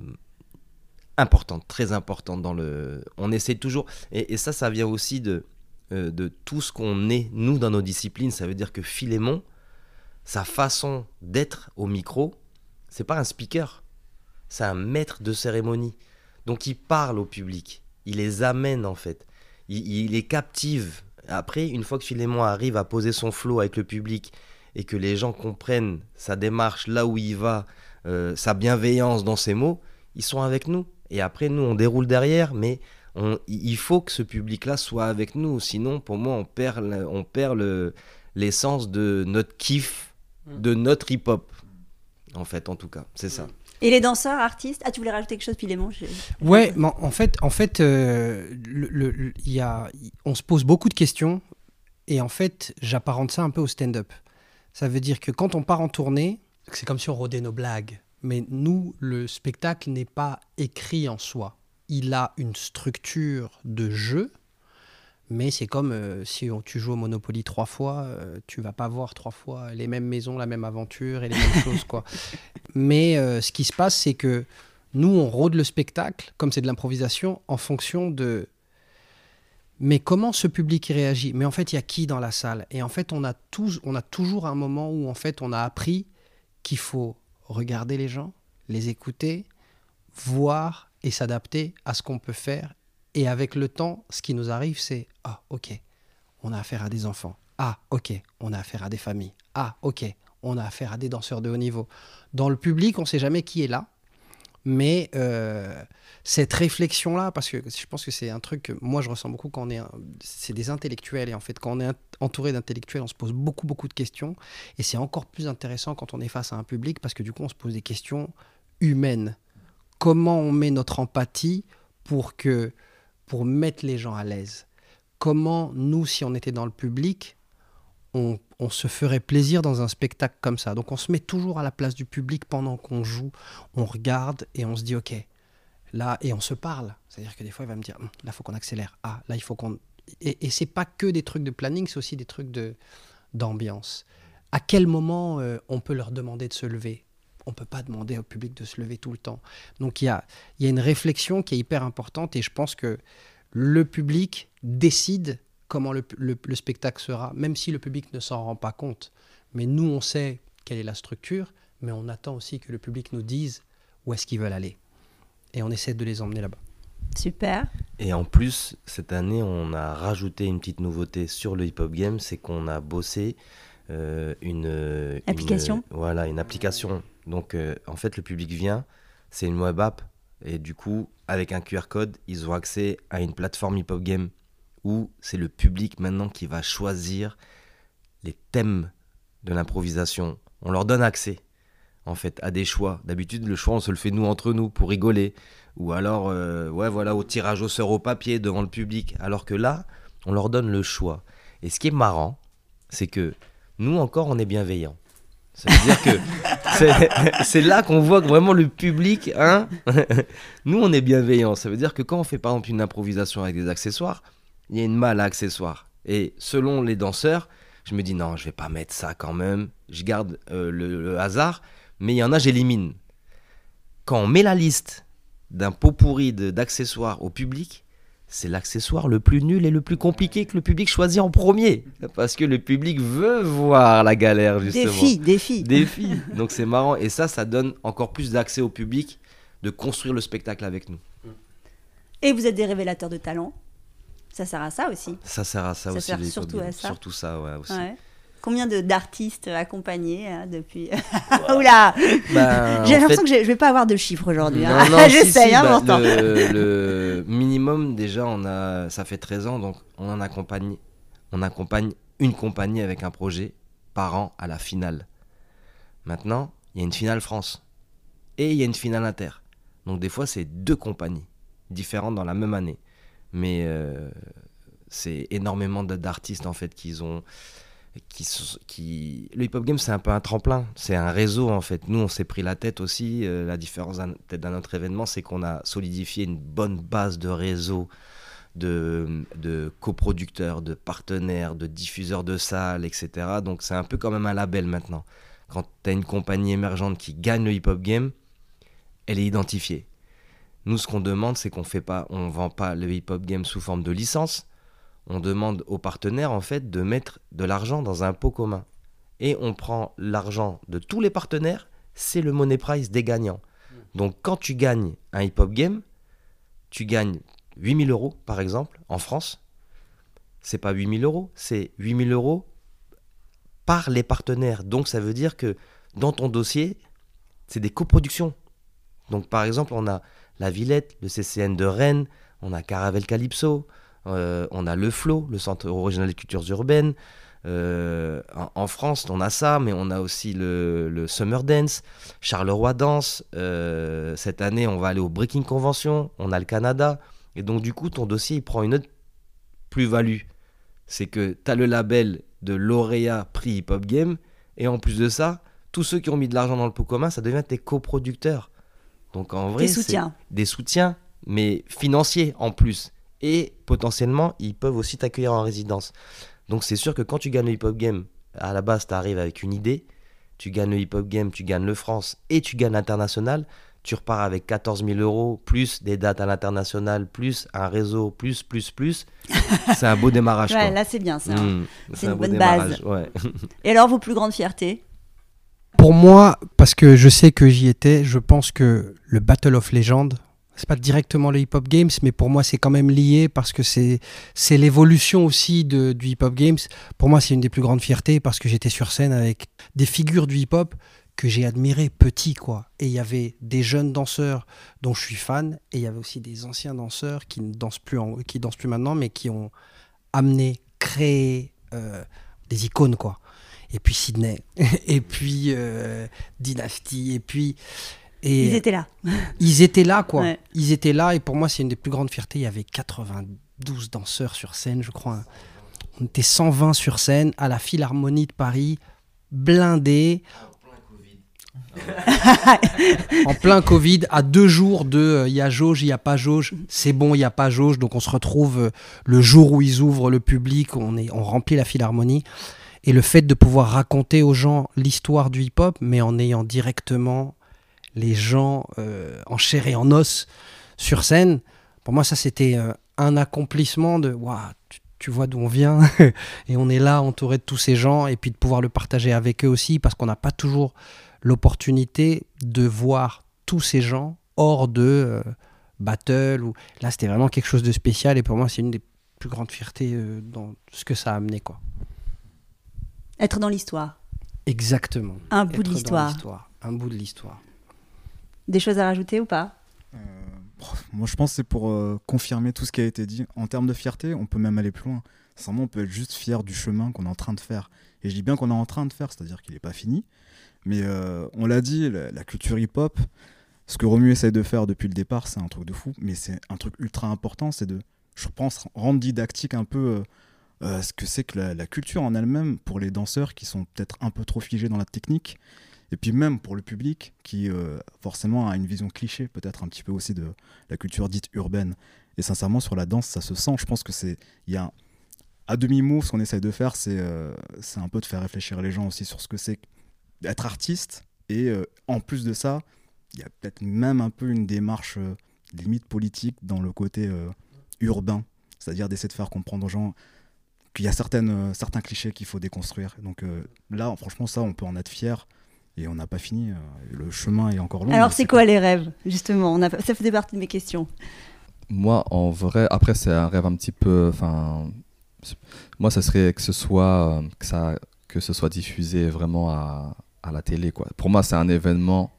importante, très importante dans le... On essaie toujours... Et, ça, ça vient aussi de, euh, de tout ce qu'on est, nous, dans nos disciplines. Ça veut dire que Philémon, sa façon d'être au micro, c'est pas un speaker, c'est un maître de cérémonie. Donc il parle au public, il les amène en fait, il, les captive. Après, une fois que Philémon arrive à poser son flow avec le public et que les gens comprennent sa démarche, là où il va, euh, sa bienveillance dans ses mots, ils sont avec nous. Et après, nous, on déroule derrière, mais on- il faut que ce public-là soit avec nous. Sinon, pour moi, on perd, le- on perd le- l'essence de notre kiff, de notre hip-hop. En fait, en tout cas, c'est ça. Et les danseurs, artistes Ah, tu voulais rajouter quelque chose, Philémon J'ai- Ouais, mais en fait, en fait, euh, le- le- le- il y a, on se pose beaucoup de questions et en fait, j'apparente ça un peu au stand-up. Ça veut dire que quand on part en tournée, c'est comme si on rodait nos blagues. Mais nous, le spectacle n'est pas écrit en soi. Il a une structure de jeu, mais c'est comme euh, si tu joues au Monopoly trois fois, euh, tu vas pas voir trois fois les mêmes maisons, la même aventure et les mêmes [laughs] choses, quoi. Mais euh, ce qui se passe, c'est que nous, on rôde le spectacle, comme c'est de l'improvisation, en fonction de. Mais comment ce public y réagit? Mais en fait, il y a qui dans la salle? Et en fait, on a, tous, on a toujours un moment où en fait, on a appris qu'il faut regarder les gens, les écouter, voir et s'adapter à ce qu'on peut faire. Et avec le temps, ce qui nous arrive, c'est Ah, ok, on a affaire à des enfants. Ah, ok, on a affaire à des familles. Ah, ok, on a affaire à des danseurs de haut niveau. Dans le public, on ne sait jamais qui est là. Mais euh, cette réflexion-là, parce que je pense que c'est un truc que moi je ressens beaucoup quand on est. C'est des intellectuels, et en fait, quand on est ent- entouré d'intellectuels, on se pose beaucoup, beaucoup de questions. Et c'est encore plus intéressant quand on est face à un public, parce que du coup, on se pose des questions humaines. Comment on met notre empathie pour, que, pour mettre les gens à l'aise? Comment, nous, si on était dans le public, on, on se ferait plaisir dans un spectacle comme ça? Donc on se met toujours à la place du public pendant qu'on joue, on regarde et on se dit ok, là, et on se parle. C'est-à-dire que des fois il va me dire, Hum, là il faut qu'on accélère, ah là il faut qu'on... Et, et c'est pas que des trucs de planning, c'est aussi des trucs de, d'ambiance. À quel moment euh, on peut leur demander de se lever? On peut pas demander au public de se lever tout le temps. Donc il y a, y a une réflexion qui est hyper importante et je pense que le public décide comment le- le spectacle sera, même si le public ne s'en rend pas compte. Mais nous, on sait quelle est la structure, mais on attend aussi que le public nous dise où est-ce qu'ils veulent aller. Et on essaie de les emmener là-bas. Super. Et en plus, cette année, on a rajouté une petite nouveauté sur le hip-hop game, c'est qu'on a bossé euh, une, une- Application voilà, une application. Donc, euh, en fait, le public vient, c'est une web app, et du coup, avec un QR code, ils ont accès à une plateforme hip-hop game où c'est le public maintenant qui va choisir les thèmes de l'improvisation. On leur donne accès, en fait, à des choix. D'habitude, le choix, on se le fait nous entre nous pour rigoler. Ou alors, euh, ouais, voilà, au tirage au sort au papier devant le public. Alors que là, on leur donne le choix. Et ce qui est marrant, c'est que nous encore, on est bienveillants. Ça veut dire que [laughs] c'est- là qu'on voit que vraiment le public, hein, [laughs] nous on est bienveillants. Ça veut dire que quand on fait par exemple une improvisation avec des accessoires, il y a une malle à accessoires. Et selon les danseurs, je me dis non, je vais pas mettre ça quand même. Je garde euh, le, le hasard, mais il y en a, j'élimine. Quand on met la liste d'un pot pourri d'accessoires au public, c'est l'accessoire le plus nul et le plus compliqué que le public choisit en premier. Parce que le public veut voir la galère, justement. Défi, défi. Défi. Donc c'est marrant. Et ça, ça donne encore plus d'accès au public de construire le spectacle avec nous. Et vous êtes des révélateurs de talent. Ça sert à ça aussi. Ça sert à ça, Ça aussi. sert surtout à ça. Surtout ça, ouais. Aussi. Ouais. Combien de- d'artistes accompagnés hein, depuis [laughs] Oula Bah, J'ai l'impression fait- que je je vais pas avoir de chiffres aujourd'hui. Hein. non, [laughs] si, J'essaye, si, hein, bah, le, le minimum, déjà, on a, ça fait 13 ans, donc on en accompagne, on accompagne une compagnie avec un projet par an à la finale. Maintenant, il y a une finale France et il y a une finale inter. Donc des fois, c'est deux compagnies différentes dans la même année. Mais euh, c'est énormément d'artistes en fait qui ont qui, le hip hop game c'est un peu un tremplin. C'est un réseau en fait. Nous on s'est pris la tête aussi. Euh, la différence d'un autre événement c'est qu'on a solidifié une bonne base de réseau de, coproducteurs de partenaires de diffuseurs de salles etc donc c'est un peu quand même un label maintenant. Quand tu as une compagnie émergente qui gagne le hip hop game elle est identifiée. Nous ce qu'on demande c'est qu'on fait pas on vend pas le hip hop game sous forme de licence on demande aux partenaires en fait de mettre de l'argent dans un pot commun. Et on prend l'argent de tous les partenaires, c'est le money prize des gagnants. Donc quand tu gagnes un hip-hop game, tu gagnes 8000 euros par exemple en France. C'est pas 8000 euros, c'est 8000 euros par les partenaires. Donc ça veut dire que dans ton dossier, c'est des coproductions. Donc par exemple, on a la Villette, le CCN de Rennes, on a Caravel Calypso, on a le Flow, le Centre Original des Cultures Urbaines. Euh, en, en France, on a ça, mais on a aussi le, le Summer Dance, Charleroi Dance. Euh, cette année, on va aller au Breaking Convention, on a le Canada. Et donc, du coup, ton dossier, il prend une autre plus-value. C'est que tu as le label de lauréat prix Hip Hop Game, et en plus de ça, tous ceux qui ont mis de l'argent dans le pot commun, ça devient tes coproducteurs. Donc, en vrai, Des soutiens. des soutiens, mais financiers en plus. Et potentiellement, ils peuvent aussi t'accueillir en résidence. Donc c'est sûr que quand tu gagnes le hip-hop game, à la base, tu arrives avec une idée. Tu gagnes le hip-hop game, tu gagnes le France et tu gagnes l'international. Tu repars avec 14 000 euros, plus des dates à l'international, plus un réseau, plus, plus, plus. [laughs] C'est un beau démarrage. Ouais, quoi. là c'est bien ça. Mmh, C'est un une bonne base. ouais. [laughs] Et alors vos plus grandes fiertés? Pour moi, parce que je sais que j'y étais, je pense que le Battle of Legends, c'est pas directement le Hip Hop Games, mais pour moi c'est quand même lié parce que c'est c'est l'évolution aussi de, du Hip Hop Games. Pour moi, c'est une des plus grandes fiertés parce que j'étais sur scène avec des figures du hip hop que j'ai admiré petit, quoi. Et il y avait des jeunes danseurs dont je suis fan, et il y avait aussi des anciens danseurs qui ne dansent plus, qui dansent plus maintenant, mais qui ont amené, créé euh, des icônes, quoi. Et puis Sydney, [laughs] et puis euh, Dynasty, et puis. Et Ils étaient là. ils étaient là, quoi. Ouais. Ils étaient là, et pour moi, c'est une des plus grandes fiertés. Il y avait 92 danseurs sur scène, je crois. On était 120 sur scène à la Philharmonie de Paris, blindés. [laughs] en plein Covid, à deux jours de euh, il y a jauge, il n'y a pas jauge, c'est bon, il n'y a pas jauge. Donc on se retrouve euh, le jour où ils ouvrent le public, on, est, on remplit la Philharmonie. Et le fait de pouvoir raconter aux gens l'histoire du hip-hop, mais en ayant directement les gens euh, en chair et en os sur scène, pour moi, ça c'était euh, un accomplissement de waouh, tu, tu vois d'où on vient [laughs] et on est là entouré de tous ces gens et puis de pouvoir le partager avec eux aussi parce qu'on n'a pas toujours l'opportunité de voir tous ces gens hors de euh, battle ou là c'était vraiment quelque chose de spécial et pour moi c'est une des plus grandes fiertés euh, dans ce que ça a amené quoi. Être dans l'histoire. Exactement. Un bout Être de l'histoire. Un bout de l'histoire. Des choses à rajouter ou pas? Euh, moi, je pense que c'est pour euh, confirmer tout ce qui a été dit. En termes de fierté, on peut même aller plus loin. Sincèrement, on peut être juste fier du chemin qu'on est en train de faire. Et je dis bien qu'on est en train de faire, c'est-à-dire qu'il n'est pas fini. Mais euh, on l'a dit, la, culture hip-hop, ce que Romu essaye de faire depuis le départ, c'est un truc de fou. Mais c'est un truc ultra important, c'est de, je pense, rendre didactique un peu ce que c'est que la culture en elle-même pour les danseurs qui sont peut-être un peu trop figés dans la technique. Et puis même pour le public qui euh, forcément a une vision cliché peut-être un petit peu aussi de la culture dite urbaine. Et sincèrement sur la danse ça se sent. Je pense que c'est il y a à demi-mot ce qu'on essaye de faire c'est euh, c'est un peu de faire réfléchir les gens aussi sur ce que c'est d'être artiste. Et euh, en plus de ça il y a peut-être même un peu une démarche limite politique dans le côté urbain. C'est-à-dire d'essayer de faire comprendre aux gens qu'il y a certaines, certains clichés qu'il faut déconstruire. Donc là, franchement, ça, on peut en être fier. Et on n'a pas fini. euh, le chemin est encore long. Alors, c'est quoi les rêves, justement? On a... Ça faisait partie de mes questions. Moi, en vrai, après, c'est un rêve un petit peu. Enfin, moi, ça serait que ce soit euh, que ça, que ce soit diffusé vraiment à, à la télé, quoi. Pour moi, c'est un événement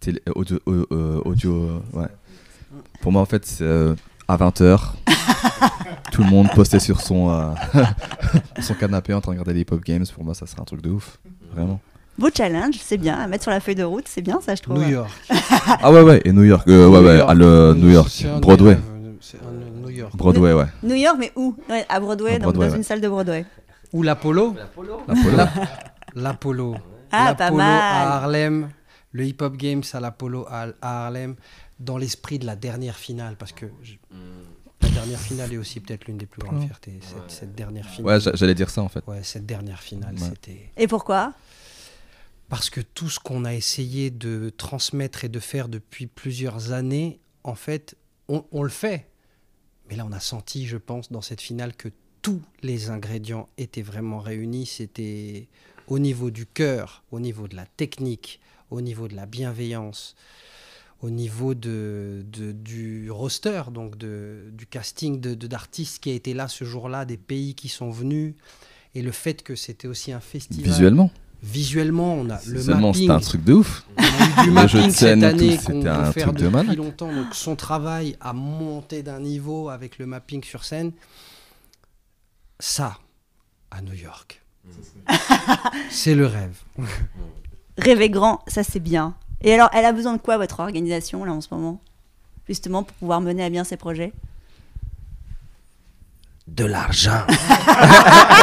télé, audio, euh, audio, ouais. Pour moi, en fait, c'est euh, à 20h. [laughs] tout le monde posté sur son, euh, [laughs] son canapé en train de regarder les hip-hop games. Pour moi, ça serait un truc de ouf, vraiment. Beau challenge, c'est bien. À mettre sur la feuille de route, c'est bien, ça, je trouve. New York. [laughs] Ah ouais, ouais, et New York, euh, ouais, ouais, à le New York, Broadway. rêve, C'est un New York. Broadway, ouais. New York, mais où? Ouais, À Broadway, À donc Broadway, dans ouais. une salle de Broadway. Ou l'Apollo? L'Apollo. L'Apollo. Ah, pas mal. à Harlem. Le Hip Hop Games à l'Apollo à, à Harlem. Dans l'esprit de la dernière finale. Parce que je- la dernière finale est aussi peut-être l'une des plus grandes fiertés. Cette, cette dernière finale. Ouais, j'a- j'allais dire ça en fait. Ouais, cette dernière finale, Ouais. c'était. Et pourquoi? Parce que tout ce qu'on a essayé de transmettre et de faire depuis plusieurs années, en fait, on, le fait. Mais là, on a senti, je pense, dans cette finale que tous les ingrédients étaient vraiment réunis. C'était au niveau du cœur, au niveau de la technique, au niveau de la bienveillance, au niveau de, du roster, donc du casting d'artistes qui a été là ce jour-là, des pays qui sont venus, et le fait que c'était aussi un festival. Visuellement. Visuellement, on a le mapping. c'était un truc de ouf. On a eu du Le jeu de cette scène et tout, année c'était qu'on un veut faire truc de depuis malade. longtemps. Donc son travail a monté d'un niveau avec le mapping sur scène. Ça, à New York. [laughs] C'est le rêve. Rêver grand, ça c'est bien. Et alors, elle a besoin de quoi, votre organisation, là, en ce moment? Justement, pour pouvoir mener à bien ses projets? De l'argent. [laughs]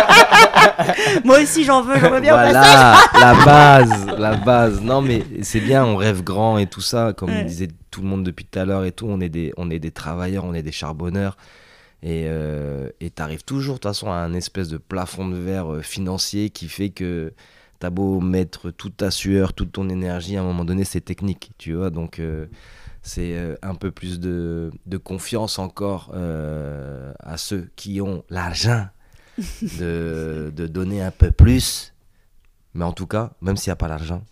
Moi aussi, j'en veux, j'en veux bien au passage. voilà, [laughs] la base, la base. Non, mais c'est bien, on rêve grand et tout ça, comme Ouais. disait tout le monde depuis tout à l'heure et tout. On est des, on est des travailleurs, on est des charbonneurs. Et euh, et t'arrives toujours, de toute façon, à un espèce de plafond de verre euh, financier qui fait que t'as beau mettre toute ta sueur, toute ton énergie, à un moment donné, c'est technique, tu vois. Donc, euh, c'est euh, un peu plus de, de confiance encore euh, à ceux qui ont l'argent de, [laughs] de donner un peu plus. Mais en tout cas, même s'il n'y a pas l'argent,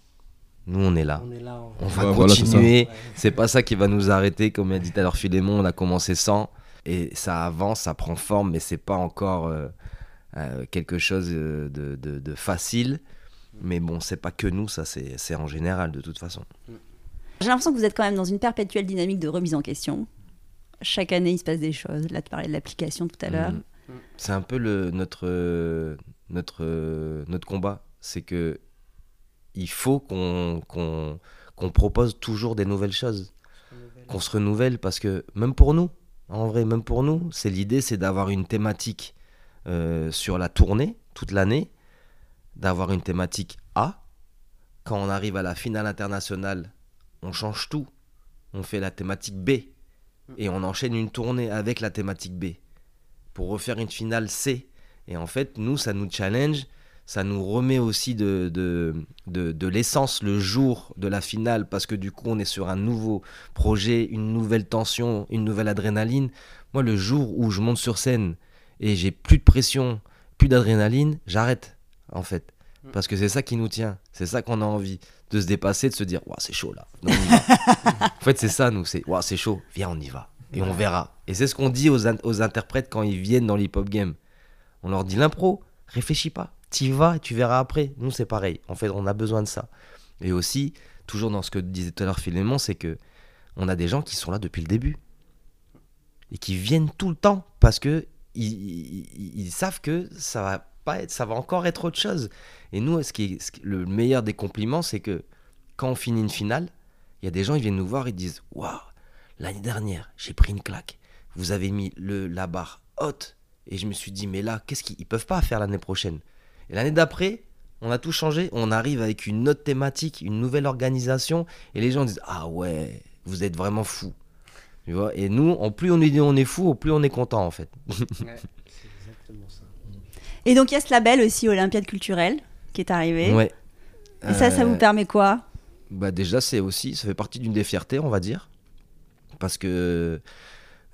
nous, on est là. On est là. on- On va Ouais, voilà, c'est continuer. pas ça qui va nous arrêter. Comme a dit tout à l'heure Philémon, on a commencé sans. Et ça avance, ça prend forme, mais c'est pas encore euh, euh, quelque chose de, de- de facile. Mais bon, c'est pas que nous, ça, c'est c'est en général de toute façon. J'ai l'impression que vous êtes quand même dans une perpétuelle dynamique de remise en question. Chaque année, il se passe des choses. Là, tu parlais de l'application tout à l'heure. Mhm. C'est un peu notre, euh, notre, euh, notre combat. C'est que il faut qu'on qu'on qu'on propose toujours des nouvelles choses, qu'on se renouvelle parce que même pour nous, en vrai, même pour nous, c'est l'idée, c'est d'avoir une thématique euh, sur la tournée toute l'année, d'avoir une thématique A. Quand on arrive à la finale internationale, on change tout. On fait la thématique B et on enchaîne une tournée avec la thématique B pour refaire une finale C. Et en fait, nous, ça nous challenge, ça nous remet aussi de, de, de, de l'essence le jour de la finale, parce que du coup, on est sur un nouveau projet, une nouvelle tension, une nouvelle adrénaline. Moi, le jour où je monte sur scène et j'ai plus de pression, plus d'adrénaline, j'arrête, en fait. Parce que c'est ça qui nous tient, c'est ça qu'on a envie, de se dépasser, de se dire, Ouah, c'est chaud là. Non, on y va. [laughs] en fait, c'est ça, nous, c'est, Ouah, c'est chaud, viens, on y va. Et on verra. Et c'est ce qu'on dit aux, in- aux interprètes quand ils viennent dans l'hip-hop game. On leur dit l'impro, réfléchis pas, t'y vas et tu verras après. Nous, c'est pareil. En fait, on a besoin de ça. Et aussi, toujours dans ce que disait tout à l'heure Philémon, c'est que on a des gens qui sont là depuis le début et qui viennent tout le temps parce que ils, ils- ils savent que ça va pas être, ça va encore être autre chose. Et nous, ce qui est, ce qui- le meilleur des compliments, c'est que quand on finit une finale, il y a des gens qui viennent nous voir et disent waouh, l'année dernière, j'ai pris une claque. Vous avez mis le, la barre haute et je me suis dit mais là, qu'est-ce qu'ils ils peuvent pas faire l'année prochaine? Et l'année d'après, on a tout changé. On arrive avec une autre thématique, une nouvelle organisation et les gens disent ah ouais, vous êtes vraiment fous. Tu vois? Et nous, en plus on est on est fou, au plus on est content en fait. [laughs] Et donc, il y a ce label aussi, Olympiade culturelle, qui est arrivé. Ouais. Et ça, ça Euh, vous permet quoi? Bah déjà, c'est aussi, ça fait partie d'une des fiertés, on va dire. Parce que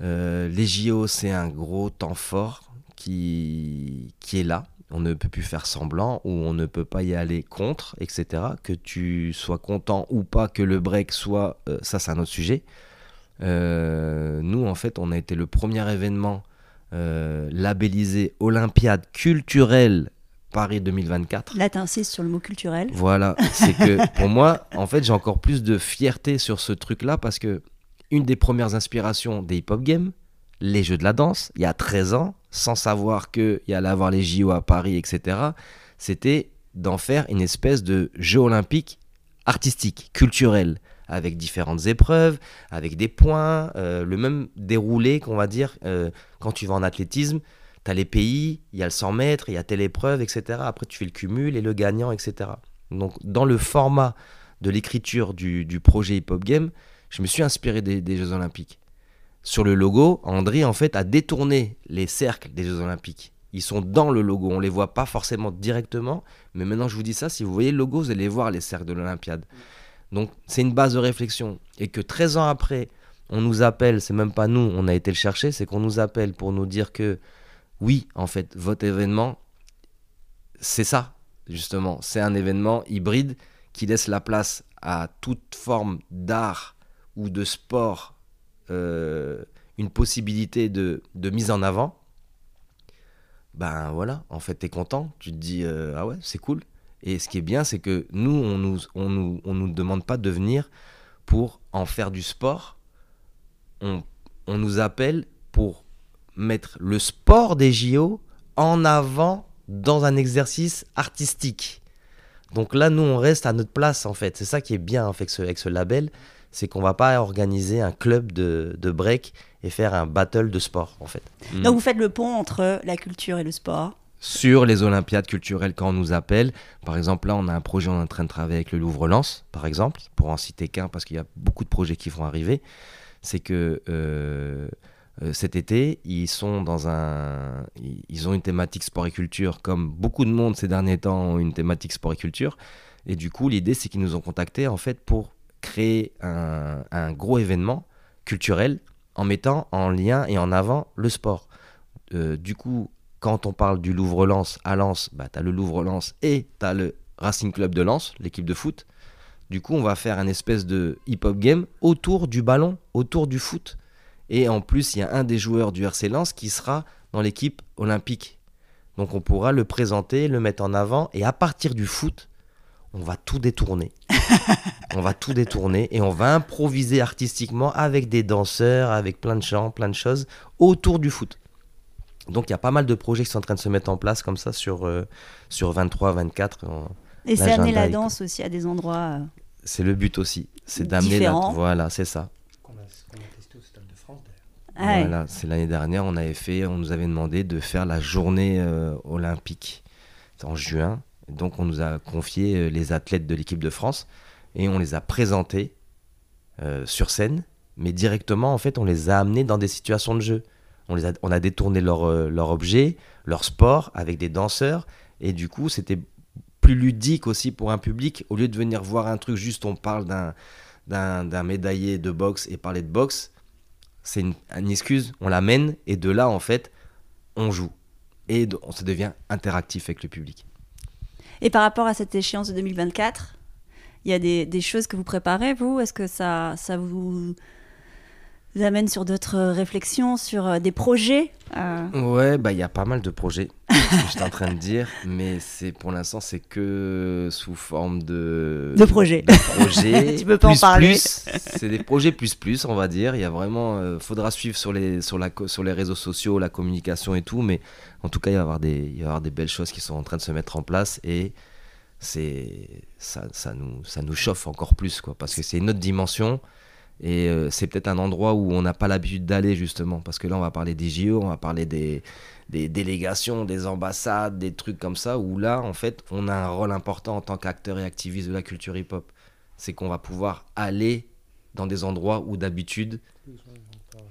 euh, les JO, c'est un gros temps fort qui, qui est là. On ne peut plus faire semblant ou on ne peut pas y aller contre, etc. Que tu sois content ou pas que le break soit, euh, ça c'est un autre sujet. Euh, nous, en fait, on a été le premier événement euh, labellisé Olympiade culturelle Paris 2024. Là, t'insistes sur le mot culturel. Voilà, c'est que [laughs] pour moi, en fait, j'ai encore plus de fierté sur ce truc-là parce que une des premières inspirations des hip-hop games, les jeux de la danse, il y a 13 ans, sans savoir qu'il y allait avoir les JO à Paris, etc., c'était d'en faire une espèce de jeu olympique artistique, culturel, avec différentes épreuves, avec des points, euh, le même déroulé qu'on va dire euh, quand tu vas en athlétisme. Tu as les pays, il y a le 100 mètres, il y a telle épreuve, etc. Après, tu fais le cumul et le gagnant, etc. Donc, dans le format de l'écriture du, projet Hip Hop Game, je me suis inspiré des, Jeux Olympiques. Sur le logo, André, en fait, a détourné les cercles des Jeux Olympiques. Ils sont dans le logo, on les voit pas forcément directement, mais maintenant je vous dis ça, si vous voyez le logo, vous allez voir les cercles de l'Olympiade. Donc c'est une base de réflexion. Et que 13 ans après, on nous appelle, c'est même pas nous, on a été le chercher, c'est qu'on nous appelle pour nous dire que oui, en fait, votre événement, c'est ça, justement. C'est un événement hybride qui laisse la place à toute forme d'art ou de sport, euh, une possibilité de, de mise en avant. Ben voilà, en fait, t'es content, tu te dis, euh, ah ouais, c'est cool. Et ce qui est bien, c'est que nous, on nous, on nous, on nous demande pas de venir pour en faire du sport. On, on nous appelle pour mettre le sport des JO en avant dans un exercice artistique. Donc là, nous, on reste à notre place, en fait. C'est ça qui est bien avec ce, avec ce label, c'est qu'on va pas organiser un club de, de break et faire un battle de sport, en fait. Mm. Donc, vous faites le pont entre la culture et le sport. Sur les Olympiades culturelles, quand on nous appelle, par exemple, là, on a un projet, on est en train de travailler avec le Louvre-Lens, par exemple, pour en citer qu'un, parce qu'il y a beaucoup de projets qui vont arriver. C'est que euh, euh, cet été, ils sont dans un, ils- ont une thématique sport et culture, comme beaucoup de monde ces derniers temps ont une thématique sport et culture. Et du coup, l'idée, c'est qu'ils nous ont contactés en fait pour créer un, un gros événement culturel en mettant en lien et en avant le sport. Euh, du coup, quand on parle du Louvre-Lens à Lens, bah, tu as le Louvre-Lens et tu as le Racing Club de Lens, l'équipe de foot. Du coup, on va faire un espèce de hip-hop game autour du ballon, autour du foot. Et en plus, il y a un des joueurs du RC Lens qui sera dans l'équipe olympique. Donc on pourra le présenter, le mettre en avant, et à partir du foot, on va tout détourner. [laughs] on va tout détourner et on va improviser artistiquement avec des danseurs, avec plein de chants, plein de choses autour du foot. Donc il y a pas mal de projets qui sont en train de se mettre en place comme ça sur, euh, sur 23, 24. en- Et c'est amener la danse aussi à des endroits. euh, C'est le but aussi. C'est d'amener la... Voilà, c'est ça. Qu'on a, qu'on a testé au Stade de France d'ailleurs. ah ouais. Voilà, c'est l'année dernière, on avait fait, on nous avait demandé de faire la journée euh, olympique en juin. Donc on nous a confié euh, les athlètes de l'équipe de France et on les a présentés euh, sur scène, mais directement en fait on les a amenés dans des situations de jeu. On, les a, on a détourné leur, euh, leur objet, leur sport avec des danseurs. Et du coup c'était plus ludique aussi pour un public. Au lieu de venir voir un truc juste on parle d'un d'un d'un médaillé de boxe et parler de boxe c'est une, excuse, on l'amène et de là en fait on joue. Et on se devient interactif avec le public. Et par rapport à cette échéance de 2024, il y a des, des choses que vous préparez, vous? Est-ce que ça, ça vous amène sur d'autres réflexions, sur euh, des projets euh, Ouais, bah il y a pas mal de projets, [laughs] que j'étais en train de dire, mais c'est pour l'instant c'est que sous forme de De projets. de projets [laughs] Tu peux pas en plus, parler. plus. c'est des projets plus plus, on va dire. Il y a vraiment, euh, faudra suivre sur les sur la sur les réseaux sociaux, la communication et tout, mais en tout cas il va y avoir des il va y avoir des belles choses qui sont en train de se mettre en place et c'est ça, ça nous ça nous chauffe encore plus quoi, parce que c'est une autre dimension. Et euh, c'est peut-être un endroit où on n'a pas l'habitude d'aller justement, parce que là on va parler des JO, on va parler des, des délégations, des ambassades, des trucs comme ça, où là en fait on a un rôle important en tant qu'acteur et activiste de la culture hip-hop. C'est qu'on va pouvoir aller dans des endroits où d'habitude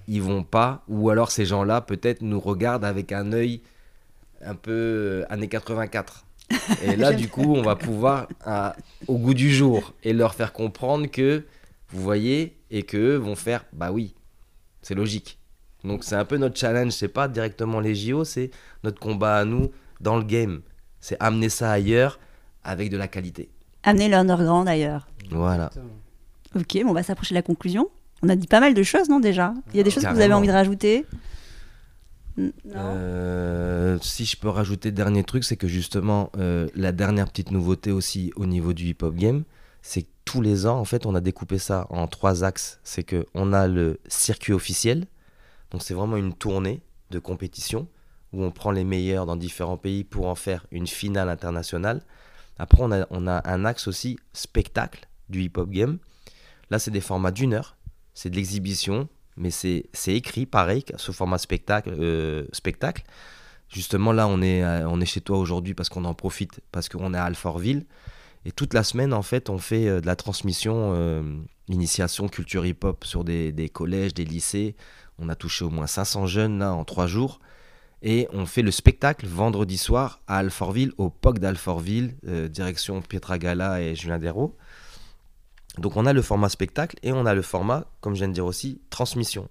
ils vont pas, ou alors ces gens-là peut-être nous regardent avec un œil un peu euh, années 84. [laughs] Et là du coup on va pouvoir à- au goût du jour et leur faire comprendre que vous voyez, et qu'eux vont faire, bah oui, c'est logique. Donc c'est un peu notre challenge, c'est pas directement les JO, c'est notre combat à nous dans le game. C'est amener ça ailleurs avec de la qualité. Amener l'underground ailleurs. Voilà. Ok, bon, on va s'approcher de la conclusion. On a dit pas mal de choses, non, déjà? Il y a des choses que vous avez envie de rajouter? Non? Euh, si je peux rajouter dernier truc, c'est que justement euh, la dernière petite nouveauté aussi au niveau du hip-hop game, c'est que tous les ans en fait on a découpé ça en trois axes. C'est que on a le circuit officiel, donc c'est vraiment une tournée de compétition où on prend les meilleurs dans différents pays pour en faire une finale internationale. Après on a, un axe aussi spectacle du hip-hop game. Là c'est des formats d'une heure, c'est de l'exhibition, mais c'est écrit pareil sous format spectacle. euh, spectacle. Justement, là, on est, euh, on est chez toi aujourd'hui parce qu'on en profite, parce qu'on est à Alfortville. Et toute la semaine, en fait, on fait euh, de la transmission, euh, initiation culture hip-hop sur des, collèges, des lycées. On a touché au moins 500 jeunes là en trois jours. Et on fait le spectacle vendredi soir à Alfortville, au POC d'Alfortville, euh, direction Pietra Gala et Julien Desraux. Donc on a le format spectacle et on a le format, comme je viens de dire aussi, transmission.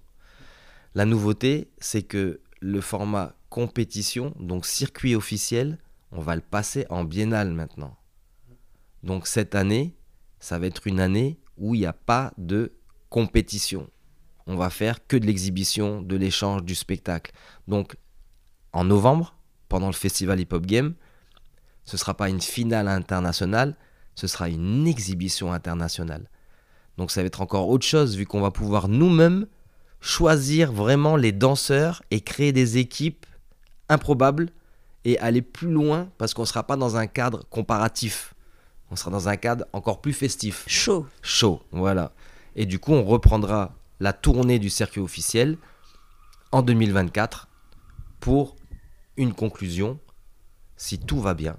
La nouveauté, c'est que le format compétition, donc circuit officiel, on va le passer en biennale maintenant. Donc cette année, ça va être une année où il n'y a pas de compétition. On va faire que de l'exhibition, de l'échange, du spectacle. Donc en novembre, pendant le festival Hip Hop Game, ce ne sera pas une finale internationale, ce sera une exhibition internationale. Donc ça va être encore autre chose vu qu'on va pouvoir nous-mêmes choisir vraiment les danseurs et créer des équipes improbables et aller plus loin parce qu'on ne sera pas dans un cadre comparatif. On sera dans un cadre encore plus festif, Chaud. chaud, voilà. Et du coup, on reprendra la tournée du circuit officiel en 2024 pour une conclusion, si tout va bien,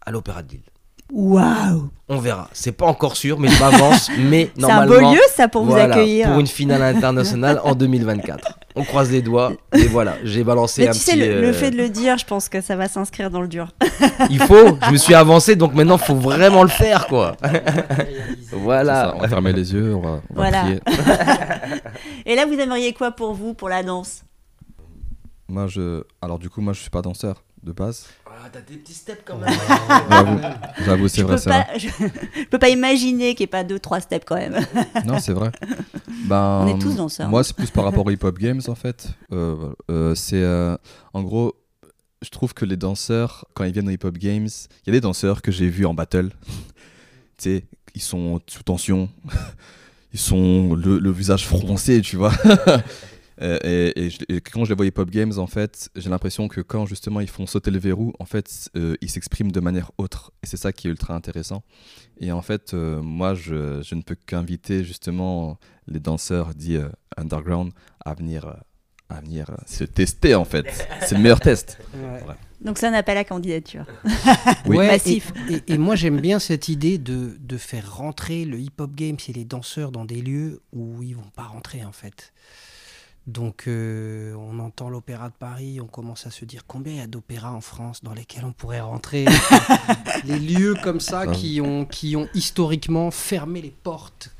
à l'Opéra de Lille. Waouh On verra. C'est pas encore sûr, mais je m'avance. [laughs] mais C'est un beau normalement, lieu, ça, pour vous accueillir. Pour une finale internationale en 2024. On croise les doigts. Et voilà, j'ai balancé Mais un tu sais, petit. le, le euh, fait de le dire, je pense que ça va s'inscrire dans le dur. [laughs] Il faut. Je me suis avancé, donc maintenant, faut vraiment le faire, quoi. [laughs] Voilà. ça, on va fermer les yeux, on va, on va Voilà. prier. Et là, vous aimeriez quoi pour vous, pour la danse? Moi, je... Alors du coup, moi, je suis pas danseur de base. Ah, T'as des petits steps quand même. [laughs] J'avoue, j'avoue, c'est je vrai, peux, c'est vrai. pas, je, je peux pas imaginer qu'il n'y ait pas deux, trois steps quand même. [laughs] Non, c'est vrai. Ben, On est tous danseurs. Moi, c'est plus par rapport au hip-hop games en fait. Euh. Euh, c'est euh, en gros, je trouve que les danseurs, quand ils viennent aux hip-hop games, il y a des danseurs que j'ai vus en battle. [laughs] tu sais, ils sont sous tension, ils sont le, le visage froncé, tu vois. Euh, et, et je- et quand je les vois hip-hop games, en fait, j'ai l'impression que quand justement ils font sauter le verrou, en fait, euh, ils s'expriment de manière autre. Et c'est ça qui est ultra intéressant. Et en fait, euh, moi, je, je ne peux qu'inviter justement les danseurs dits euh, underground à venir, à venir se tester, en fait. C'est le meilleur test. [laughs] Donc c'est un appel à candidature. [laughs] Oui. Ouais, Massif. Et, et- et moi, j'aime bien cette idée de, de faire rentrer le hip-hop game et les danseurs dans des lieux où ils vont pas rentrer, en fait. Donc, euh, on entend l'Opéra de Paris, on commence à se dire combien il y a d'opéras en France dans lesquels on pourrait rentrer. [laughs] les lieux comme ça qui ont, qui ont historiquement fermé les portes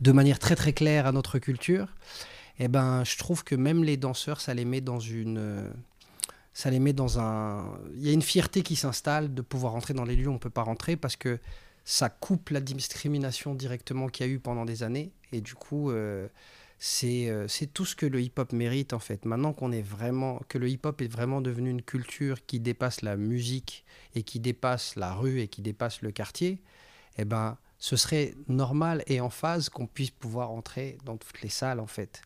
de manière très très claire à notre culture. Eh ben, je trouve que même les danseurs, ça les met dans une, ça les met dans un. Il y a une fierté qui s'installe de pouvoir rentrer dans les lieux où on ne peut pas rentrer parce que ça coupe la discrimination directement qu'il y a eu pendant des années. Et du coup, euh, c'est euh, c'est tout ce que le hip-hop mérite en fait. Maintenant qu'on est vraiment, que le hip-hop est vraiment devenu une culture qui dépasse la musique et qui dépasse la rue et qui dépasse le quartier, eh ben, ce serait normal et en phase qu'on puisse pouvoir entrer dans toutes les salles en fait.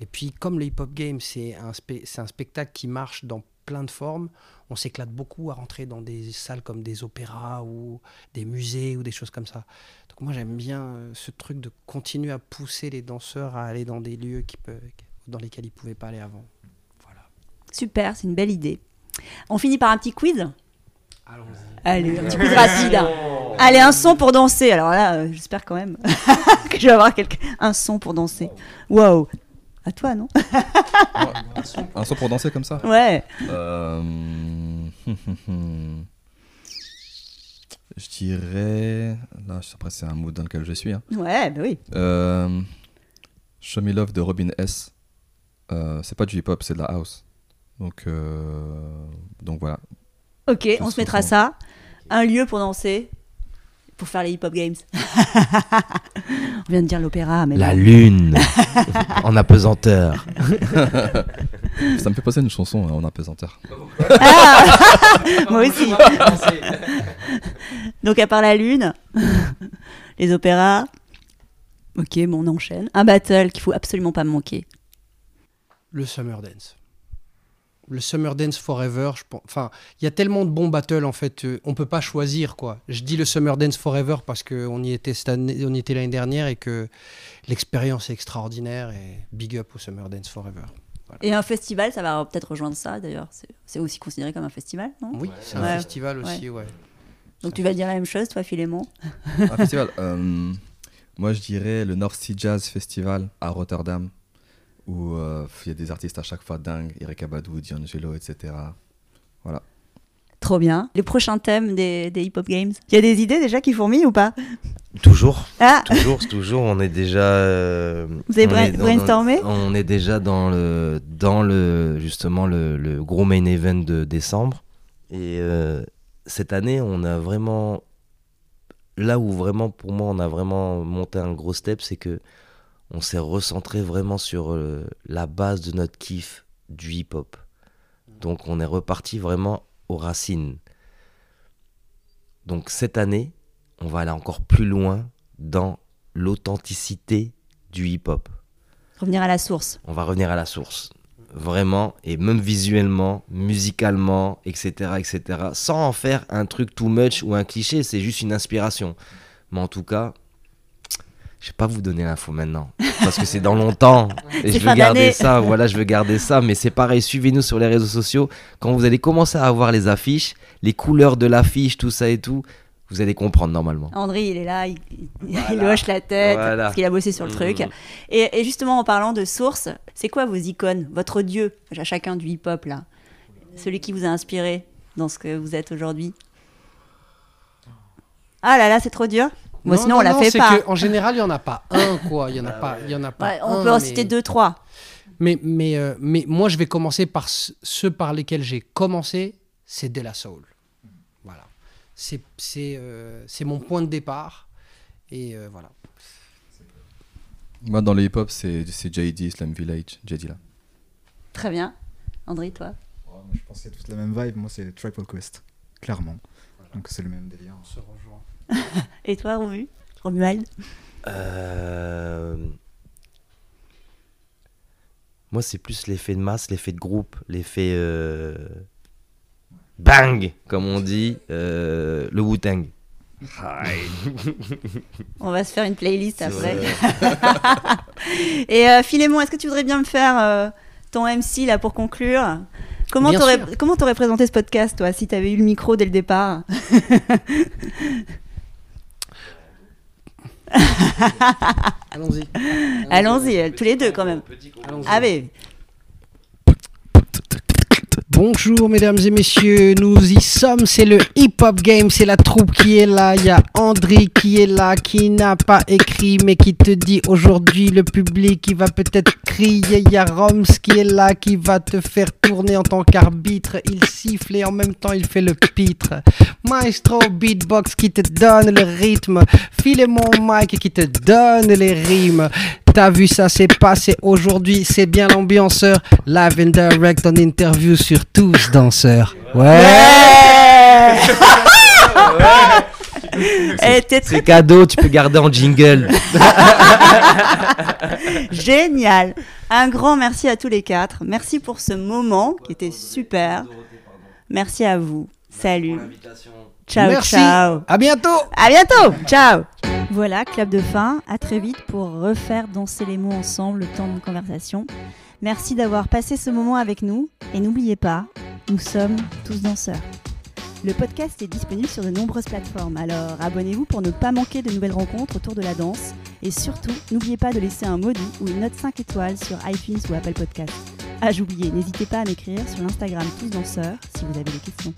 Et puis, comme le hip-hop game, c'est un, un spectacle qui marche dans plein de formes, on s'éclate beaucoup à rentrer dans des salles comme des opéras ou des musées ou des choses comme ça. Donc moi, j'aime bien euh, ce truc de continuer à pousser les danseurs à aller dans des lieux qui peuvent, dans lesquels ils ne pouvaient pas aller avant. Voilà. Super, c'est une belle idée. On finit par un petit quiz? Allons-y. Allez, un petit quiz rapide. Allez, un son pour danser. Alors là, euh, j'espère quand même [laughs] que je vais avoir quelqu'un- un son pour danser. Waouh À toi, non? Un son pour danser comme ça? Ouais. Euh, Je dirais. Là, après, c'est un mood dans lequel je suis. hein. Ouais, bah oui. Euh, Show Me Love de Robin S. Euh, c'est pas du hip-hop, c'est de la house. Donc, euh, donc voilà. Ok, on se mettra ça. Un lieu pour danser, pour faire les hip-hop games. [laughs] on vient de dire l'opéra, mais La lune [laughs] en apesanteur. [laughs] Ça me fait passer une chanson hein, en apesanteur. [laughs] moi aussi. Donc à part la lune, les opéras. Ok, bon, on enchaîne. Un battle qu'il faut absolument pas manquer. Le Summer Dance. Le Summer Dance Forever, je pense. Enfin, il y a tellement de bons battles en fait, euh, on peut pas choisir quoi. Je dis le Summer Dance Forever parce qu'on y était cette année, on y était l'année dernière et que l'expérience est extraordinaire et big up au Summer Dance Forever. Et un festival, ça va peut-être rejoindre ça d'ailleurs. C'est- aussi considéré comme un festival, non? Oui, c'est un Ouais. festival aussi, ouais. Donc tu vas dire la même chose, toi, Philémon? Un festival. euh, moi, je dirais le North Sea Jazz Festival à Rotterdam, où euh, il y a des artistes à chaque fois dingues, Erika Badou, D'Angelo, etc. Trop bien. Les prochains thèmes des, des hip-hop games? Il y a des idées déjà qui fourmillent ou pas? Toujours, Ah toujours, toujours. On est déjà. euh, Vous avez on bra- est dans- brainstormé On est déjà dans le, dans le justement le, le gros main event de décembre. Et euh, cette année, on a vraiment là où vraiment pour moi on a vraiment monté un gros step, c'est que on s'est recentré vraiment sur euh, la base de notre kiff du hip-hop. Donc on est reparti vraiment aux racines. Donc cette année, on va aller encore plus loin dans l'authenticité du hip-hop. Revenir à la source. On va revenir à la source. Vraiment, et même visuellement, musicalement, etc., etc. Sans en faire un truc too much ou un cliché, c'est juste une inspiration. Mais en tout cas, je vais pas vous donner l'info maintenant, parce que c'est dans longtemps, [laughs] et je veux garder ça, voilà, je veux garder ça, mais c'est pareil, suivez-nous sur les réseaux sociaux, quand vous allez commencer à avoir les affiches, les couleurs de l'affiche, tout ça et tout, vous allez comprendre normalement. André, il est là, il, hoche la tête Voilà. parce qu'il a bossé sur le Mhm. truc. Et, et justement, en parlant de source, c'est quoi vos icônes Votre dieu, à chacun du hip-hop, là? Celui qui vous a inspiré dans ce que vous êtes aujourd'hui? Ah là là, c'est trop dur Moi, Non, sinon, non, on la non, fait pas. que, en général, il y en a pas un, quoi. Il y en a pas, il y en a pas. Ouais, on un, peut en mais- citer deux, trois. Mais, mais, euh, mais moi, je vais commencer par ce- ceux par lesquels j'ai commencé, c'est De La Soul. Voilà. C'est c'est, euh, c'est mon point de départ. Et euh, voilà. Moi, dans le hip-hop, c'est c'est JD, Slam Village, JD là. Très bien. André, toi? Moi, je pense qu'il y a toute la même vibe. Moi, c'est Triple Quest, clairement. Donc c'est le même délire. On se rejoint. [laughs] Et toi, Romu? Romuald? Euh, Moi, c'est plus l'effet de masse, l'effet de groupe, l'effet euh, bang, comme on dit, euh, le Wu-Tang. [laughs] On va se faire une playlist après. [laughs] Et euh, Philémon, est-ce que tu voudrais bien me faire euh, ton MC là pour conclure? Comment t'aurais comment t'aurais présenté ce podcast toi si t'avais eu le micro dès le départ? [laughs] Allons-y. Allons-y, euh, tous les deux quand même. Allons-y. Allez, Bonjour mesdames et messieurs, nous y sommes, c'est le Hip Hop Game, c'est la troupe qui est là, il y a André qui est là, qui n'a pas écrit mais qui te dit aujourd'hui le public qui va peut-être crier, il y a Roms qui est là, qui va te faire tourner en tant qu'arbitre, il siffle et en même temps il fait le pitre. Maestro Beatbox qui te donne le rythme, Philemon Mike qui te donne les rimes. T'as vu ça, c'est passé aujourd'hui, c'est bien l'ambianceur. Live and direct en interview sur tous danseurs. Ouais! Eh, très C'est cadeau, tu peux garder en jingle. [laughs] génial. Un grand merci à tous les quatre. Merci pour ce moment qui était super. Merci à vous. Salut. Ciao, Merci. ciao. À bientôt! À bientôt. Ciao. Voilà, clap de fin. À très vite pour refaire danser les mots ensemble le temps d'une conversation. Merci d'avoir passé ce moment avec nous. Et n'oubliez pas, nous sommes tous danseurs. Le podcast est disponible sur de nombreuses plateformes, alors abonnez-vous pour ne pas manquer de nouvelles rencontres autour de la danse. Et surtout, n'oubliez pas de laisser un doux ou une note 5 étoiles sur iTunes ou Apple Podcast. Ah, j'oubliais, n'hésitez pas à m'écrire sur l'Instagram Tous Danseurs si vous avez des questions.